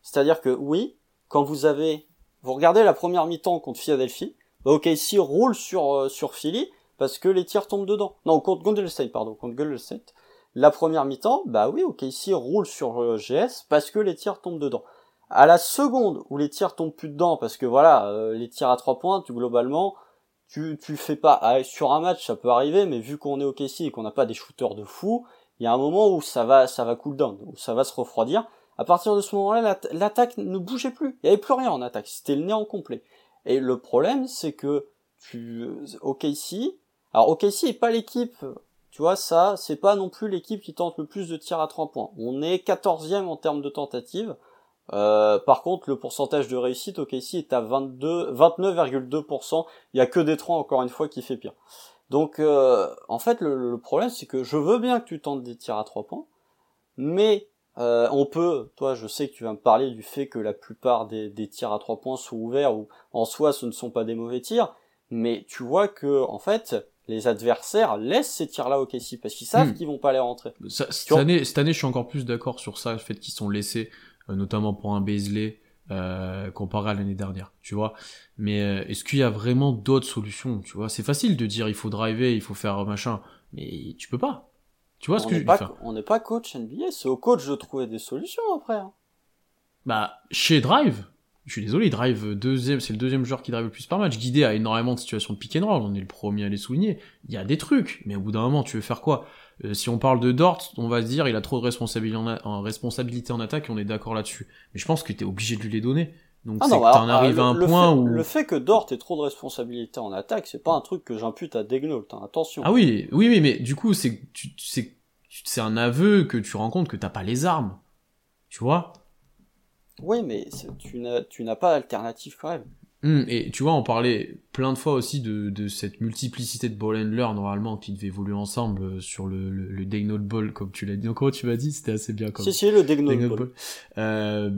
C'est-à-dire que oui, quand vous avez, vous regardez la première mi-temps contre Philadelphie, bah, OKC roule sur euh, sur Philly parce que les tirs tombent dedans. Non, contre Golden State, pardon, contre Golden State. La première mi-temps, bah oui, OKC roule sur euh, GS parce que les tirs tombent dedans. À la seconde où les tirs tombent plus dedans, parce que voilà, euh, les tirs à trois points, tu, globalement, tu tu fais pas ah, sur un match, ça peut arriver, mais vu qu'on est OKC et qu'on n'a pas des shooters de fou, il y a un moment où ça va ça va cool down, où ça va se refroidir. À partir de ce moment-là, l'attaque ne bougeait plus. Il y avait plus rien en attaque. C'était le néant complet. Et le problème, c'est que tu, OKC, alors OKC est pas l'équipe, tu vois, ça, c'est pas non plus l'équipe qui tente le plus de tirs à 3 points. On est 14e en termes de tentatives. Euh, par contre, le pourcentage de réussite OKC est à 22, 29,2%. Il y a que des 3 encore une fois qui fait pire. Donc, euh, en fait, le, le problème, c'est que je veux bien que tu tentes des tirs à 3 points, mais euh, on peut, toi je sais que tu vas me parler du fait que la plupart des, des, tirs à trois points sont ouverts ou en soi ce ne sont pas des mauvais tirs, mais tu vois que en fait les adversaires laissent ces tirs-là au Casey parce qu'ils savent hmm. qu'ils vont pas les rentrer. cette, année, cette année je suis encore plus d'accord sur ça, le fait qu'ils sont laissés, notamment pour un Baisley euh, comparé à l'année dernière, tu vois. Mais euh, est-ce qu'il y a vraiment d'autres solutions, tu vois? C'est facile de dire il faut driver, il faut faire machin, mais tu peux pas. Tu vois ce que je pas, On n'est pas coach NBA, c'est au coach de trouver des solutions après. Hein. Bah, chez Drive, je suis désolé, Drive deuxième, c'est le deuxième joueur qui drive le plus par match. Guidé a énormément de situations de pick and roll, on est le premier à les souligner. Il y a des trucs, mais au bout d'un moment, tu veux faire quoi? Euh, Si on parle de Dort, on va se dire il a trop de responsabilité en, responsabilité attaque, et on est d'accord là-dessus. Mais je pense que t'es obligé de lui les donner. Donc ah c'est que t'en arrives à un point où... Le fait que Dort ait trop de responsabilités en attaque, c'est pas un truc que j'impute à Degnault, hein. attention. Ah oui, oui, oui, mais du coup, c'est c'est c'est un aveu que tu rends compte que t'as pas les armes. Tu vois? Oui, mais tu n'as tu n'as pas d'alternative quand même. Hum, et tu vois, on parlait plein de fois aussi de, de cette multiplicité de ball handlers normalement qui devaient évoluer ensemble euh, sur le, le, le Ball, comme tu l'as dit. Comment tu m'as dit C'était assez bien comme. Si, si, le Daynote Ball. Ball. Euh,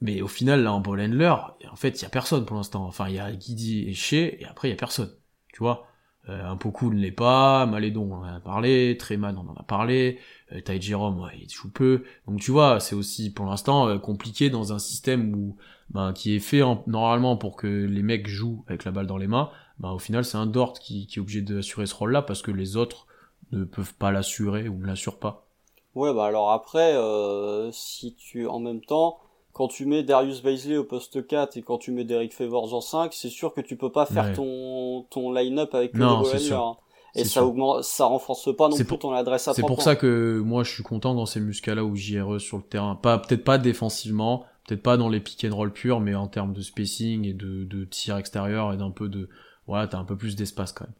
mais au final, là, en ball handler, en fait, il y a personne pour l'instant. Enfin, il y a Guidi et Shea, et après, il y a personne. Tu vois euh, Un Poku ne l'est pas, Malédon, on en a parlé, Treman, on en a parlé, euh, Tai Jerome, ouais, il joue peu. Donc, tu vois, c'est aussi, pour l'instant, euh, compliqué dans un système où, ben, qui est fait normalement pour que les mecs jouent avec la balle dans les mains. Ben, au final, c'est un Dort qui, qui est obligé d'assurer ce rôle-là parce que les autres ne peuvent pas l'assurer ou ne l'assurent pas. Ouais, bah alors après, euh, si tu, en même temps, quand tu mets Darius Baisley au poste 4 et quand tu mets Derek Favors en 5, c'est sûr que tu peux pas faire ton, ton line-up avec non, le hein. et ça augmente, ça renforce pas non plus ton adresse à C'est pour ça que moi je suis content dans ces Muscala où JRE sur le terrain, pas peut-être pas défensivement, peut-être pas dans les pick and roll purs, mais en termes de spacing et de, de tir extérieur et d'un peu de, voilà, t'as un peu plus d'espace quand même.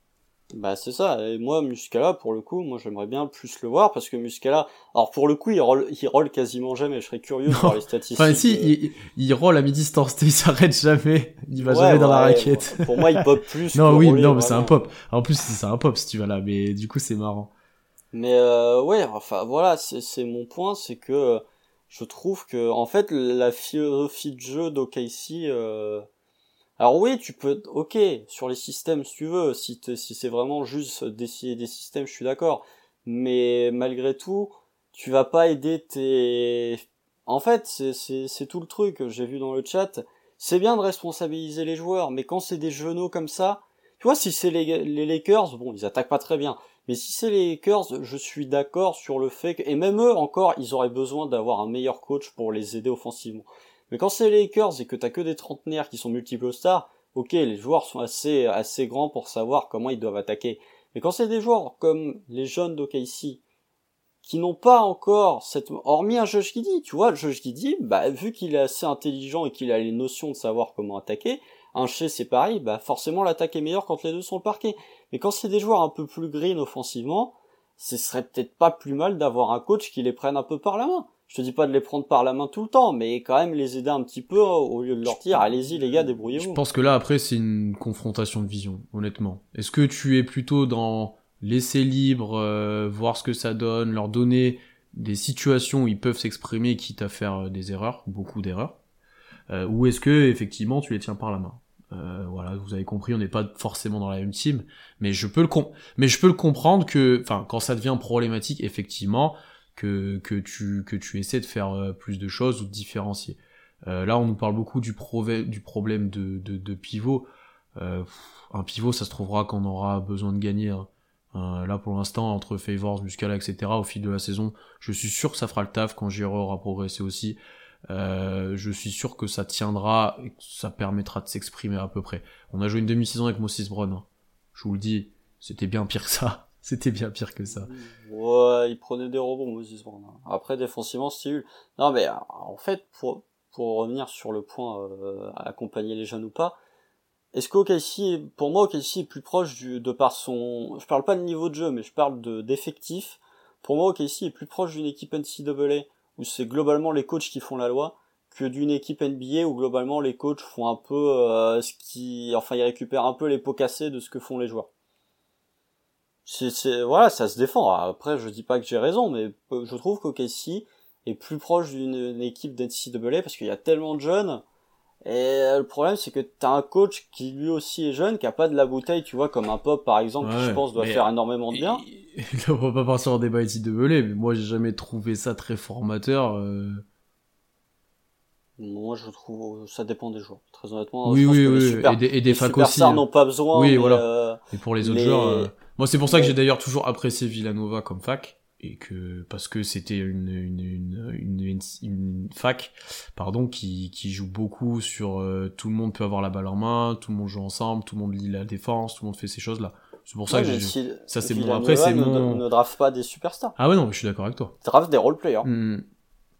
Bah c'est ça, et moi Muscala pour le coup, moi j'aimerais bien plus le voir parce que Muscala, alors pour le coup il roll, il roll quasiment jamais, je serais curieux de voir les statistiques. Enfin si, il, il roll à mi-distance, il s'arrête jamais, il va jamais dans la raquette. Pour moi il pop plus. non oui, non mais c'est un pop. En plus c'est un pop si tu vas là, mais du coup c'est marrant. Mais euh, ouais, enfin voilà, c'est mon point, c'est que je trouve que en fait la philosophie de jeu d'OKC euh, alors oui, tu peux, ok, sur les systèmes si tu veux, si, si c'est vraiment juste d'essayer des systèmes, je suis d'accord. Mais malgré tout, tu vas pas aider tes... En fait, c'est tout le truc, j'ai vu dans le chat. C'est bien de responsabiliser les joueurs, mais quand c'est des genoux comme ça, tu vois, si c'est les, les Lakers, bon, ils attaquent pas très bien. Mais si c'est les Lakers, je suis d'accord sur le fait que, et même eux encore, ils auraient besoin d'avoir un meilleur coach pour les aider offensivement. Mais quand c'est les Lakers et que t'as que des trentenaires qui sont multiples stars, ok, les joueurs sont assez, assez grands pour savoir comment ils doivent attaquer. Mais quand c'est des joueurs comme les jeunes d'OKC, qui n'ont pas encore cette, hormis un Josh Giddy, tu vois, Josh Giddy, bah, vu qu'il est assez intelligent et qu'il a les notions de savoir comment attaquer, un chez c'est pareil, bah, forcément l'attaque est meilleure quand les deux sont le parquet. Mais quand c'est des joueurs un peu plus green offensivement, ce serait peut-être pas plus mal d'avoir un coach qui les prenne un peu par la main je te dis pas de les prendre par la main tout le temps, mais quand même les aider un petit peu au lieu de leur dire allez-y les gars débrouillez-vous. Je pense que là après c'est une confrontation de vision, honnêtement. Est-ce que tu es plutôt dans laisser libre, euh, voir ce que ça donne, leur donner des situations où ils peuvent s'exprimer quitte à faire euh, des erreurs, beaucoup d'erreurs, euh, ou est-ce que effectivement tu les tiens par la main? Euh, voilà, vous avez compris, on n'est pas forcément dans la même team, mais je peux le mais je peux le comprendre que, enfin, quand ça devient problématique, effectivement, que, que, tu, que tu essaies de faire euh, plus de choses ou de différencier. Euh, là, on nous parle beaucoup du, du problème de, de, de pivot. Euh, un pivot, ça se trouvera quand on aura besoin de gagner. Hein. Euh, là, pour l'instant, entre Favors, Muscala, etc., au fil de la saison, je suis sûr que ça fera le taf quand Giro aura progressé aussi. Euh, je suis sûr que ça tiendra et que ça permettra de s'exprimer à peu près. On a joué une demi-saison avec Moses Brown. Hein. Je vous le dis, c'était bien pire que ça. C'était bien pire que ça. Ouais, il prenait des rebonds, Moses Brown. Après, défensivement, c'était nul. Non, mais en fait, pour, pour revenir sur le point euh, accompagner les jeunes ou pas, est-ce qu'OKC, pour moi, OKC est plus proche du, de par son, je parle pas de niveau de jeu, mais je parle de d'effectif. Pour moi, OKC est plus proche d'une équipe NCAA où c'est globalement les coachs qui font la loi que d'une équipe NBA où globalement les coachs font un peu euh, ce qui, enfin, ils récupèrent un peu les pots cassés de ce que font les joueurs. C'est voilà ça se défend. Après je dis pas que j'ai raison mais je trouve qu'OKC est plus proche d'une équipe d'NCAA parce qu'il y a tellement de jeunes et le problème c'est que t'as un coach qui lui aussi est jeune qui a pas de la bouteille tu vois comme un pop par exemple qui je pense doit faire énormément de bien on va pas passer en débat NCAA mais moi j'ai jamais trouvé ça très formateur euh... Moi, je trouve, ça dépend des joueurs. Très honnêtement, oui, oui, oui, et des, et des facs aussi. n'ont pas besoin. Oui, voilà. Euh, et pour les autres joueurs, euh, moi, c'est pour ça que j'ai d'ailleurs toujours apprécié Villanova comme fac et que parce que c'était une, une, une, une, une, fac pardon qui, qui joue beaucoup sur euh, tout le monde peut avoir la balle en main, tout le monde joue ensemble, tout le monde lit la défense, tout le monde fait ces choses là. C'est pour ça que j'ai ça c'est bon après c'est mon ne draft pas des superstars. Ah ouais non, je suis d'accord avec toi. Draft des role players. Hmm.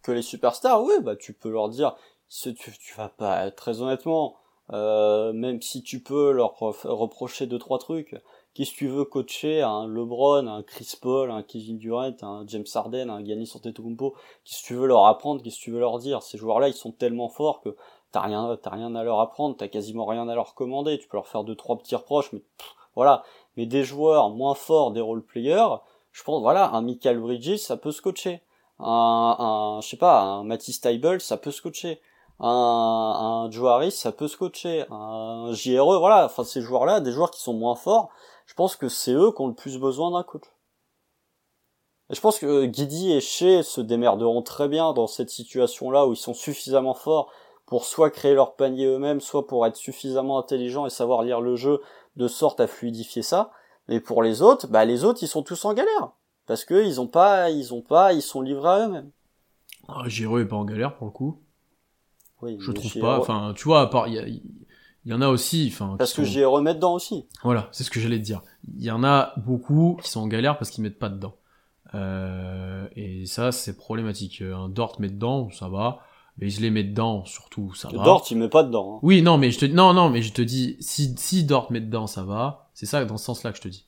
Que les superstars, oui, bah tu peux leur dire tu, tu vas pas très honnêtement euh, même si tu peux leur reprocher deux trois trucs Qu'est-ce que tu veux coacher un LeBron, un Chris Paul, un Kevin Durant, un James Harden, un Giannis Antetokounmpo? Qu'est-ce que tu veux leur apprendre? Qu'est-ce que tu veux leur dire? Ces joueurs-là, ils sont tellement forts que t'as rien, t'as rien à leur apprendre, t'as quasiment rien à leur commander. Tu peux leur faire deux trois petits reproches, mais voilà. Mais des joueurs moins forts, des role players, je pense, voilà, un Michael Bridges, ça peut se coacher. Un, un je sais pas, un Matisse Stable, ça peut se coacher un, un ça peut se coacher. Un JRE, voilà, enfin ces joueurs-là, des joueurs qui sont moins forts, je pense que c'est eux qui ont le plus besoin d'un coach. Et je pense que Guidi et Shea se démerderont très bien dans cette situation-là où ils sont suffisamment forts pour soit créer leur panier eux-mêmes, soit pour être suffisamment intelligents et savoir lire le jeu de sorte à fluidifier ça. Mais pour les autres, bah les autres ils sont tous en galère parce que ils ont pas, ils ont pas, ils sont livrés à eux-mêmes. Ah, est pas en galère pour le coup. Oui, je trouve pas. Enfin, tu vois, à part il y a il y en a aussi, enfin. Parce que j'y remets dedans aussi. Voilà, c'est ce que j'allais te dire. Il y en a beaucoup qui sont en galère parce qu'ils mettent pas dedans. Euh, et ça, c'est problématique. Un Dort met dedans, ça va. Mais je les mets dedans, surtout, ça va. Dort, il met pas dedans. hein. Oui, non, mais je te non, non, mais je te dis, si si Dort met dedans, ça va. C'est ça, dans ce sens-là que je te dis.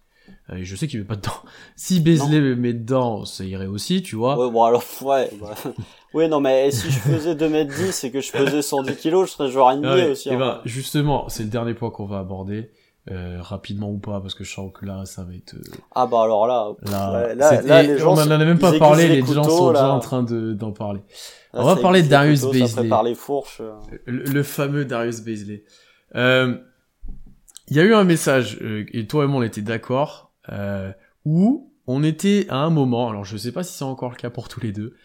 Euh, je sais qu'il met pas dedans. Si Beasley me met dedans, ça irait aussi, tu vois. Ouais, bon, alors, ouais. bah. oui, non, mais si je faisais 2m10 et que je pesais 110 kg, je serais joueur NBA Ouais, aussi. et hein. ben, justement, c'est le dernier point qu'on va aborder, euh, rapidement ou pas, parce que je sens que là, ça va être. euh, Ah, bah, alors là, Là, ouais, là, là, les gens, on en a même pas parlé, les, les gens sont déjà en train de- d'en parler. on va parler de Darius Baisley. les fourches. Le, le fameux Darius Baisley. Euh, Il y a eu un message, euh, et toi et moi on était d'accord, euh, où on était à un moment, alors je sais pas si c'est encore le cas pour tous les deux,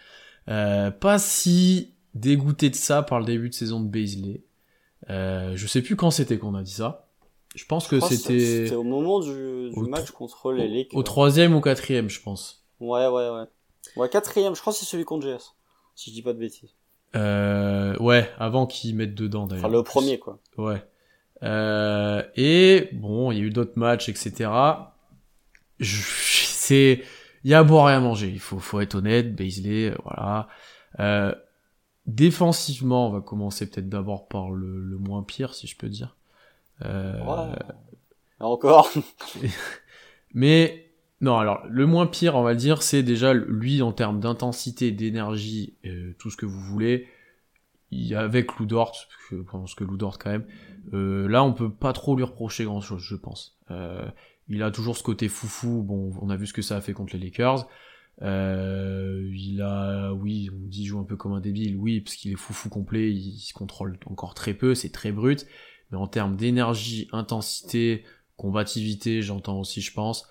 euh, pas si dégoûté de ça par le début de saison de Baisley. Je sais plus quand c'était qu'on a dit ça. Je pense que Je crois que c'était C'était au moment du, du au match contre les Lakers. au troisième ou quatrième, je pense. Ouais, ouais, ouais. Ouais, quatrième, je crois que c'est celui contre GS. Si je dis pas de bêtises. Euh, ouais, avant qu'ils mettent dedans d'ailleurs. Enfin, le premier, quoi. Ouais. Euh, et bon, il y a eu d'autres matchs, etc. C'est, il y a à boire et à manger. Il faut, faut être honnête. Baisley, euh, voilà. Euh, défensivement, on va commencer peut-être d'abord par le, le moins pire, si je peux dire. Euh, Ouais. Et encore. mais non, alors le moins pire, on va dire, c'est déjà lui en termes d'intensité, d'énergie, euh, tout ce que vous voulez. Il y a avec Loudort, je pense que Loudort quand même. Euh, là, on peut pas trop lui reprocher grand chose, je pense. Euh, il a toujours ce côté foufou. Bon, on a vu ce que ça a fait contre les Lakers. Euh, il a, oui, on dit joue un peu comme un débile, oui, parce qu'il est foufou complet, il, se contrôle encore très peu, c'est très brut. Mais en termes d'énergie, intensité, combativité, j'entends aussi, je pense.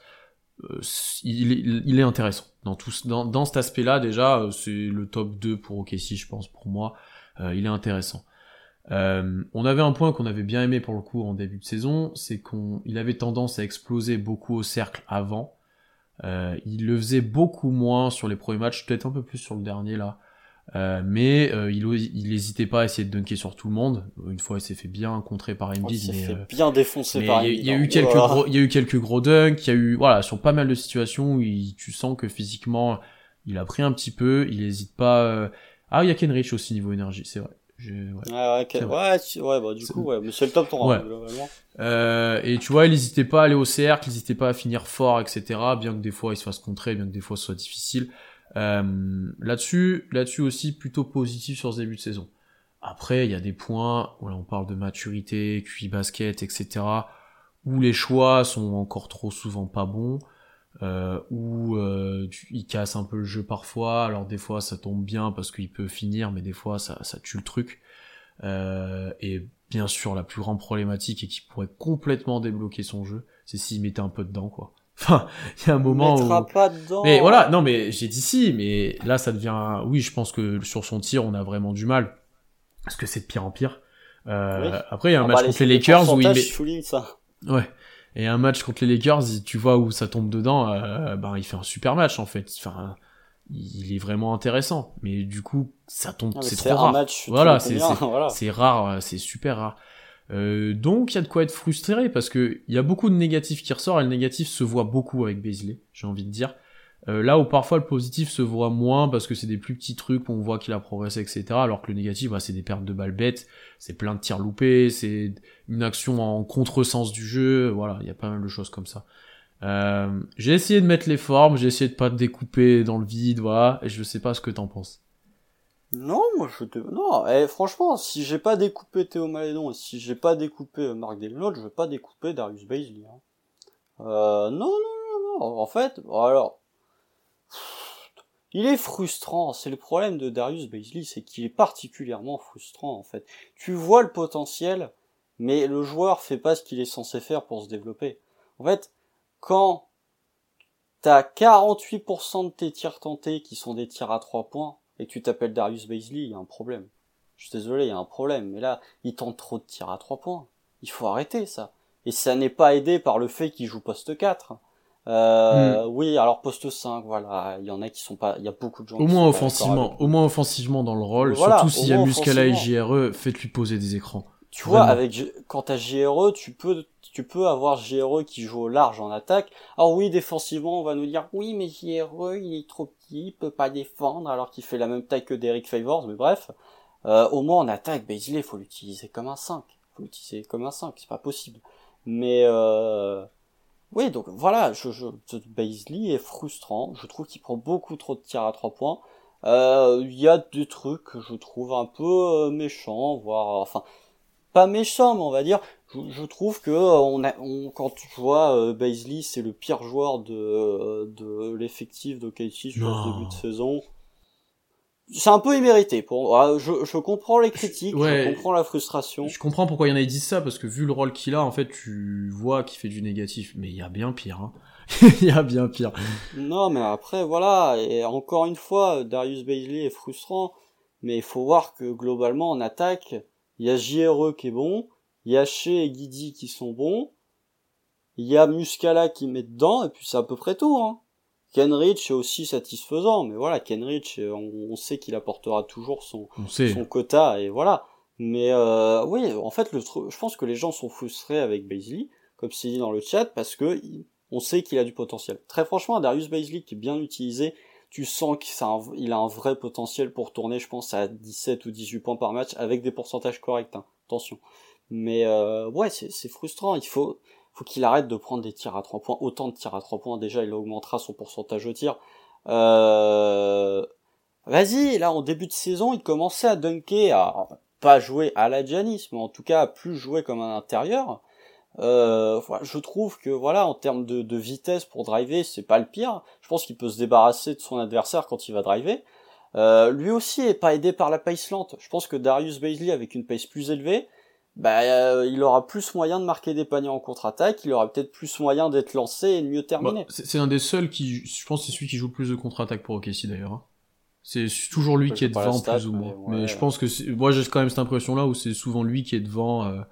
euh, il, est- il est intéressant. Dans, tout, dans, dans cet aspect-là, déjà, euh, c'est le top 2 pour OKC, je pense, pour moi. Euh, il est intéressant. Euh, on avait un point qu'on avait bien aimé pour le coup en début de saison, c'est qu'on il avait tendance à exploser beaucoup au cercle avant. Euh, il le faisait beaucoup moins sur les premiers matchs, peut-être un peu plus sur le dernier là. Euh, mais euh, il, il hésitait pas à essayer de dunker sur tout le monde. Une fois, il s'est fait bien contrer par Il Embiid, s'est mais, fait euh, bien défoncer par il Embiid, il y, a hein. eu quelques Voilà. gros, il y a eu quelques gros dunks, il y a eu, voilà, sur pas mal de situations où il- tu sens que physiquement, il a pris un petit peu, il hésite pas. euh, Ah, il y a Kenrich aussi niveau énergie, c'est vrai. Je- ouais. Ouais, ouais, ok. C'est ouais, tu- ouais, bah, du coup, ouais, mais c'est le top 3, Ouais. hein, globalement. Euh, et tu vois, il n'hésitait pas à aller au cercle, il n'hésitait pas à finir fort, etc. Bien que des fois il se fasse contrer, bien que des fois ce soit difficile. Euh, là-dessus, là-dessus aussi plutôt positif sur ce début de saison. Après, il y a des points où là on parle de maturité, QI basket, etc. Où les choix sont encore trop souvent pas bons, euh, où euh, tu- il casse un peu le jeu parfois. Alors des fois ça tombe bien parce qu'il peut finir, mais des fois ça, ça tue le truc. Euh, et bien sûr, la plus grande problématique et qui pourrait complètement débloquer son jeu, c'est s'il mettait un peu dedans, quoi. Enfin, il y a un moment Il mettra où... pas dedans. Mais voilà, non, mais j'ai dit si, mais là, ça devient... Oui, je pense que sur son tir, on a vraiment du mal. Parce que c'est de pire en pire. Euh, Oui. Après, il y a un Ah match bah, contre les Lakers où il met... souligne ça. Ouais. Et un match contre les Lakers, tu vois où ça tombe dedans, euh, ben il fait un super match en fait. Enfin, il est vraiment intéressant. Mais du coup, ça tombe, Ah, c'est trop un rare. match, Voilà, c'est voilà. rare, euh, c'est super rare. Euh, donc il y a de quoi être frustré parce que il y a beaucoup de négatifs qui ressortent et le négatif se voit beaucoup avec Beasley, j'ai envie de dire. Euh, là où parfois le positif se voit moins parce que c'est des plus petits trucs où on voit qu'il a progressé, etc. Alors que le négatif, bah, c'est des pertes de balles bêtes, c'est plein de tirs loupés, c'est une action en contresens du jeu, voilà, il y a pas mal de choses comme ça. Euh, j'ai essayé de mettre les formes, j'ai essayé de pas te découper dans le vide, voilà, et je sais pas ce que t'en penses. Non, moi je te... Non, eh, franchement, si j'ai pas découpé Théo Malédon et si j'ai pas découpé euh, Marc Delnot, je vais pas découper Darius Baisley. Hein. Non, non, non, non. En fait, alors... Il est frustrant, c'est le problème de Darius Baisley, c'est qu'il est particulièrement frustrant en fait. Tu vois le potentiel, mais le joueur fait pas ce qu'il est censé faire pour se développer. En fait, quand t'as 48% de tes tirs tentés qui sont des tirs à 3 points, et tu t'appelles Darius Baisley, il y a un problème. Je suis désolé, il y a un problème. Mais là, il tente trop de tirs à 3 points. Il faut arrêter ça. Et ça n'est pas aidé par le fait qu'il joue poste 4. Euh, Oui, alors poste 5, voilà. Il y en a qui sont pas, il y a beaucoup de gens Au moins offensivement, au moins offensivement dans le rôle, Voilà, surtout s'il y a Muscala et. JRE, faites-lui poser des écrans. Tu vois, avec quand t'as JRE, tu peux tu peux avoir JRE qui joue au large en attaque. Alors oui, défensivement, on va nous dire oui, mais JRE, il est trop petit, il peut pas défendre alors qu'il fait la même taille que Derek Favors, mais bref. Euh, au moins en attaque, Baisley, faut l'utiliser comme un 5. Faut l'utiliser comme un 5, c'est pas possible. Mais euh... oui, donc voilà, je, je, est frustrant. Je trouve qu'il prend beaucoup trop de tirs à 3 points. Euh, il y a des trucs que je trouve un peu euh, méchants, voire enfin pas méchants, mais on va dire. Je, trouve que euh, on a, on, quand tu vois euh, c'est le pire joueur de, de l'effectif de KC sur le début de saison c'est un peu immérité. Pour, ah, je, je comprends les critiques, je comprends la frustration. Je comprends pourquoi il y en a qui disent ça, parce que vu le rôle qu'il a, en fait, tu vois qu'il fait du négatif. Mais il y a bien pire, hein. il y a bien pire. Non, mais après, voilà. Et encore une fois, Darius Bailey est frustrant. Mais il faut voir que globalement, en attaque, il y a JRE qui est bon, il y a Shea et Guidi qui sont bons, il y a Muscala qui met dedans, et puis c'est à peu près tout, hein. Kenrich est aussi satisfaisant, mais voilà, Kenrich, euh, on, sait qu'il apportera toujours son, son quota, et voilà. Mais euh, oui, en fait, le, je pense que les gens sont frustrés avec Baisley, comme c'est dit dans le chat, parce que on sait qu'il a du potentiel. Très franchement, Darius Baisley qui est bien utilisé, tu sens qu'il a un vrai potentiel pour tourner, je pense, à 17 ou 18 points par match, avec des pourcentages corrects, hein. attention. Mais euh, ouais, c'est frustrant, il faut faut qu'il arrête de prendre des tirs à trois points, autant de tirs à trois points, déjà il augmentera son pourcentage de tir. Euh... Vas-y, là en début de saison, il commençait à dunker, à pas jouer à la Janis, mais en tout cas à plus jouer comme un intérieur. Euh, je trouve que voilà, en termes de, de vitesse pour driver, c'est pas le pire. Je pense qu'il peut se débarrasser de son adversaire quand il va driver. Euh, lui aussi est pas aidé par la pace lente. Je pense que Darius Baisley avec une pace plus élevée, bah, euh, il aura plus moyen de marquer des paniers en contre-attaque, il aura peut-être plus moyen d'être lancé et de mieux terminer. Bah, c'est un des seuls qui, je pense, c'est celui qui joue le plus de contre-attaque pour OKC d'ailleurs. Hein. C'est toujours lui qui est devant plus ou moins. Mais, je pense que moi j'ai quand même cette impression là où c'est souvent lui qui est devant, euh,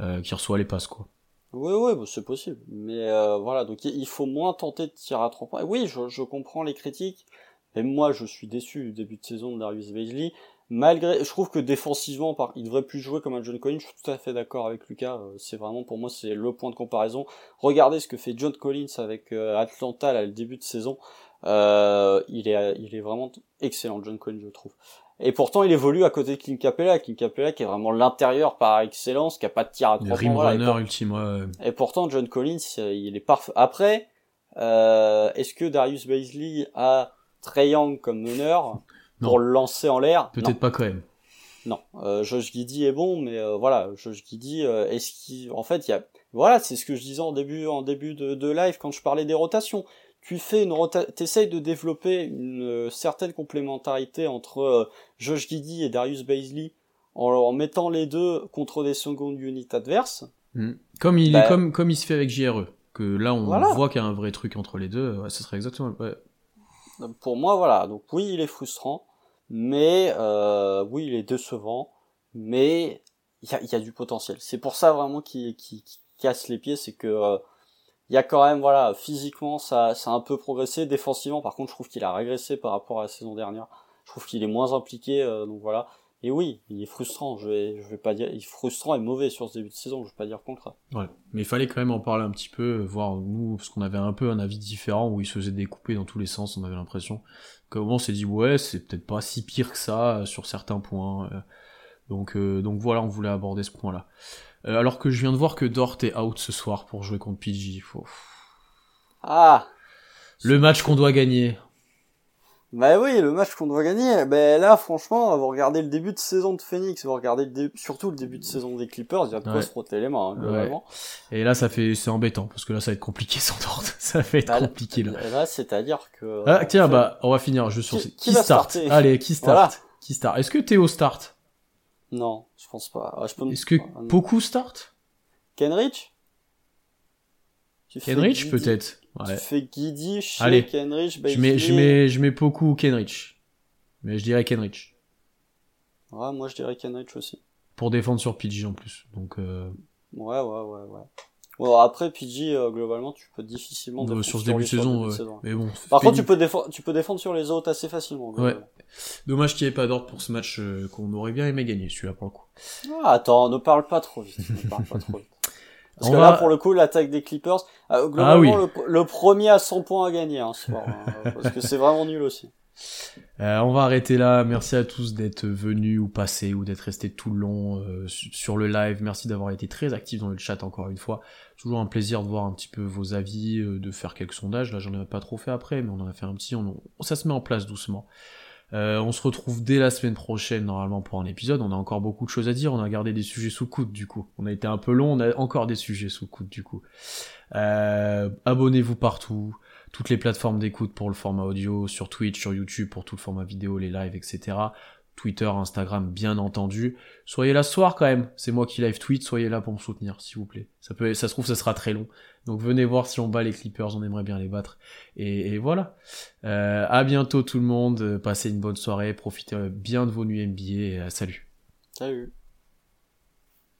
euh, qui reçoit les passes quoi. Oui, oui, bah, c'est possible. Mais euh, voilà, donc il faut moins tenter de tirer à trois points. Oui, je, je comprends les critiques. Et moi, je suis déçu du début de saison de Darius Bailey malgré, je trouve que défensivement, par, il devrait plus jouer comme un John Collins. Je suis tout à fait d'accord avec Lucas. Euh, c'est vraiment pour moi c'est le point de comparaison. Regardez ce que fait John Collins avec euh, Atlanta à le début de saison. Euh, il est, il est vraiment excellent, John Collins, je trouve. Et pourtant, il évolue à côté de Clint Capella, Clint Capella qui est vraiment l'intérieur par excellence, qui a pas de tir à trois points. et, et pourtant, John Collins, il est parfait. Après, est-ce que Darius Baisley a Trey Young comme meneur? Pour le lancer en l'air. Peut-être pas quand même. Non, euh, Josh Giddy est bon, mais euh, voilà, Josh Giddy, euh, est-ce qu'il, en fait, il y a, voilà, c'est ce que je disais en début, en début de, de live quand je parlais des rotations. Tu fais une rota, t'essayes de développer une certaine complémentarité entre Josh Giddy et Darius Baisley en, en, mettant les deux contre des second unit adverses. Hmm. Comme il est bah comme comme il se fait avec JRE, que là on voit qu'il y a un vrai truc entre les deux. Ouais, ce serait exactement. Ouais. Pour moi, voilà. Donc oui, il est frustrant, mais euh, oui, il est décevant, mais il y a, y a, du potentiel. C'est pour ça vraiment qu'il qui casse les pieds, c'est que euh, il y a quand même, voilà, physiquement, ça, ça a un peu progressé. Défensivement, par contre, je trouve qu'il a régressé par rapport à la saison dernière. Je trouve qu'il est moins impliqué, euh, donc voilà. Et oui, il est frustrant, je vais, je vais pas dire, il est frustrant et mauvais sur ce début de saison, je vais pas dire contre. Ouais, mais il fallait quand même en parler un petit peu, voir nous, parce qu'on avait un peu un avis différent où il se faisait découper dans tous les sens, on avait l'impression. Comment on s'est dit, ouais, c'est peut-être pas si pire que ça euh, sur certains points. Euh. donc, euh, donc voilà, on voulait aborder ce point-là. alors que je viens de voir que Dort est out ce soir pour jouer contre PG. Faut... Ah Le match qu'on doit gagner. Bah oui, le match qu'on doit gagner. Ben là, franchement, vous regardez le début de saison de Phoenix, vous regardez le surtout le début de saison des Clippers, il y a de quoi se frotter les mains, hein, Et là, ça fait, c'est embêtant, parce que là, ça va être compliqué sans ordre. ça va être bah, compliqué, là. Là, c'est-à-dire que... Ah, tiens, bah, on va finir juste sur... Qui, qui, start. Allez, qui start. Qui start. Est-ce que Théo start? Non, je pense pas. Ah, Est-ce que beaucoup start? Kenrich? Kenrich, peut-être Ouais. Tu fais Guidi, chez Kenrich, je mets, je mets, je mets beaucoup Kenrich. Mais je dirais Kenrich. Ouais, moi je dirais Kenrich aussi. Pour défendre sur PG en plus. Donc, euh... Ouais, ouais, ouais, ouais. Bon, après, PG, euh, globalement, tu peux difficilement défendre sur ce début de saison, ouais. saison. mais bon. Par contre, tu peux, défendre, tu peux défendre sur les autres assez facilement. globalement. Dommage qu'il n'y ait pas d'ordre pour ce match euh, qu'on aurait bien aimé gagner, celui-là pour le coup. Ah, attends, ne parle pas trop vite. Ne parle pas trop vite. Parce On que va- là, pour le coup, l'attaque des Clippers, euh, globalement, Ah oui. le, le premier à 100 points à gagner hein, ce soir. hein, parce que c'est vraiment nul aussi. Euh, on va arrêter là. Merci à tous d'être venus ou passés ou d'être restés tout le long euh, su- sur le live. Merci d'avoir été très actifs dans le chat encore une fois. Toujours un plaisir de voir un petit peu vos avis, euh, de faire quelques sondages. Là, j'en ai pas trop fait après, mais on en a fait un petit. On, ça se met en place doucement. Euh, on se retrouve dès la semaine prochaine normalement pour un épisode. On a encore beaucoup de choses à dire. On a gardé des sujets sous coude du coup. On a été un peu long. On a encore des sujets sous coude du coup. Euh, Abonnez-vous partout toutes les plateformes d'écoute pour le format audio, sur Twitch, sur YouTube pour tout le format vidéo, les lives, etc. Twitter, Instagram, bien entendu. Soyez là ce soir quand même. C'est moi qui live tweet. Soyez là pour me soutenir, s'il vous plaît. Ça peut, ça se trouve, ça sera très long. Donc venez voir si on bat les Clippers. On aimerait bien les battre. Et, voilà. Euh, à bientôt tout le monde. Passez une bonne soirée. Profitez bien de vos nuits NBA. Euh, salut. Salut.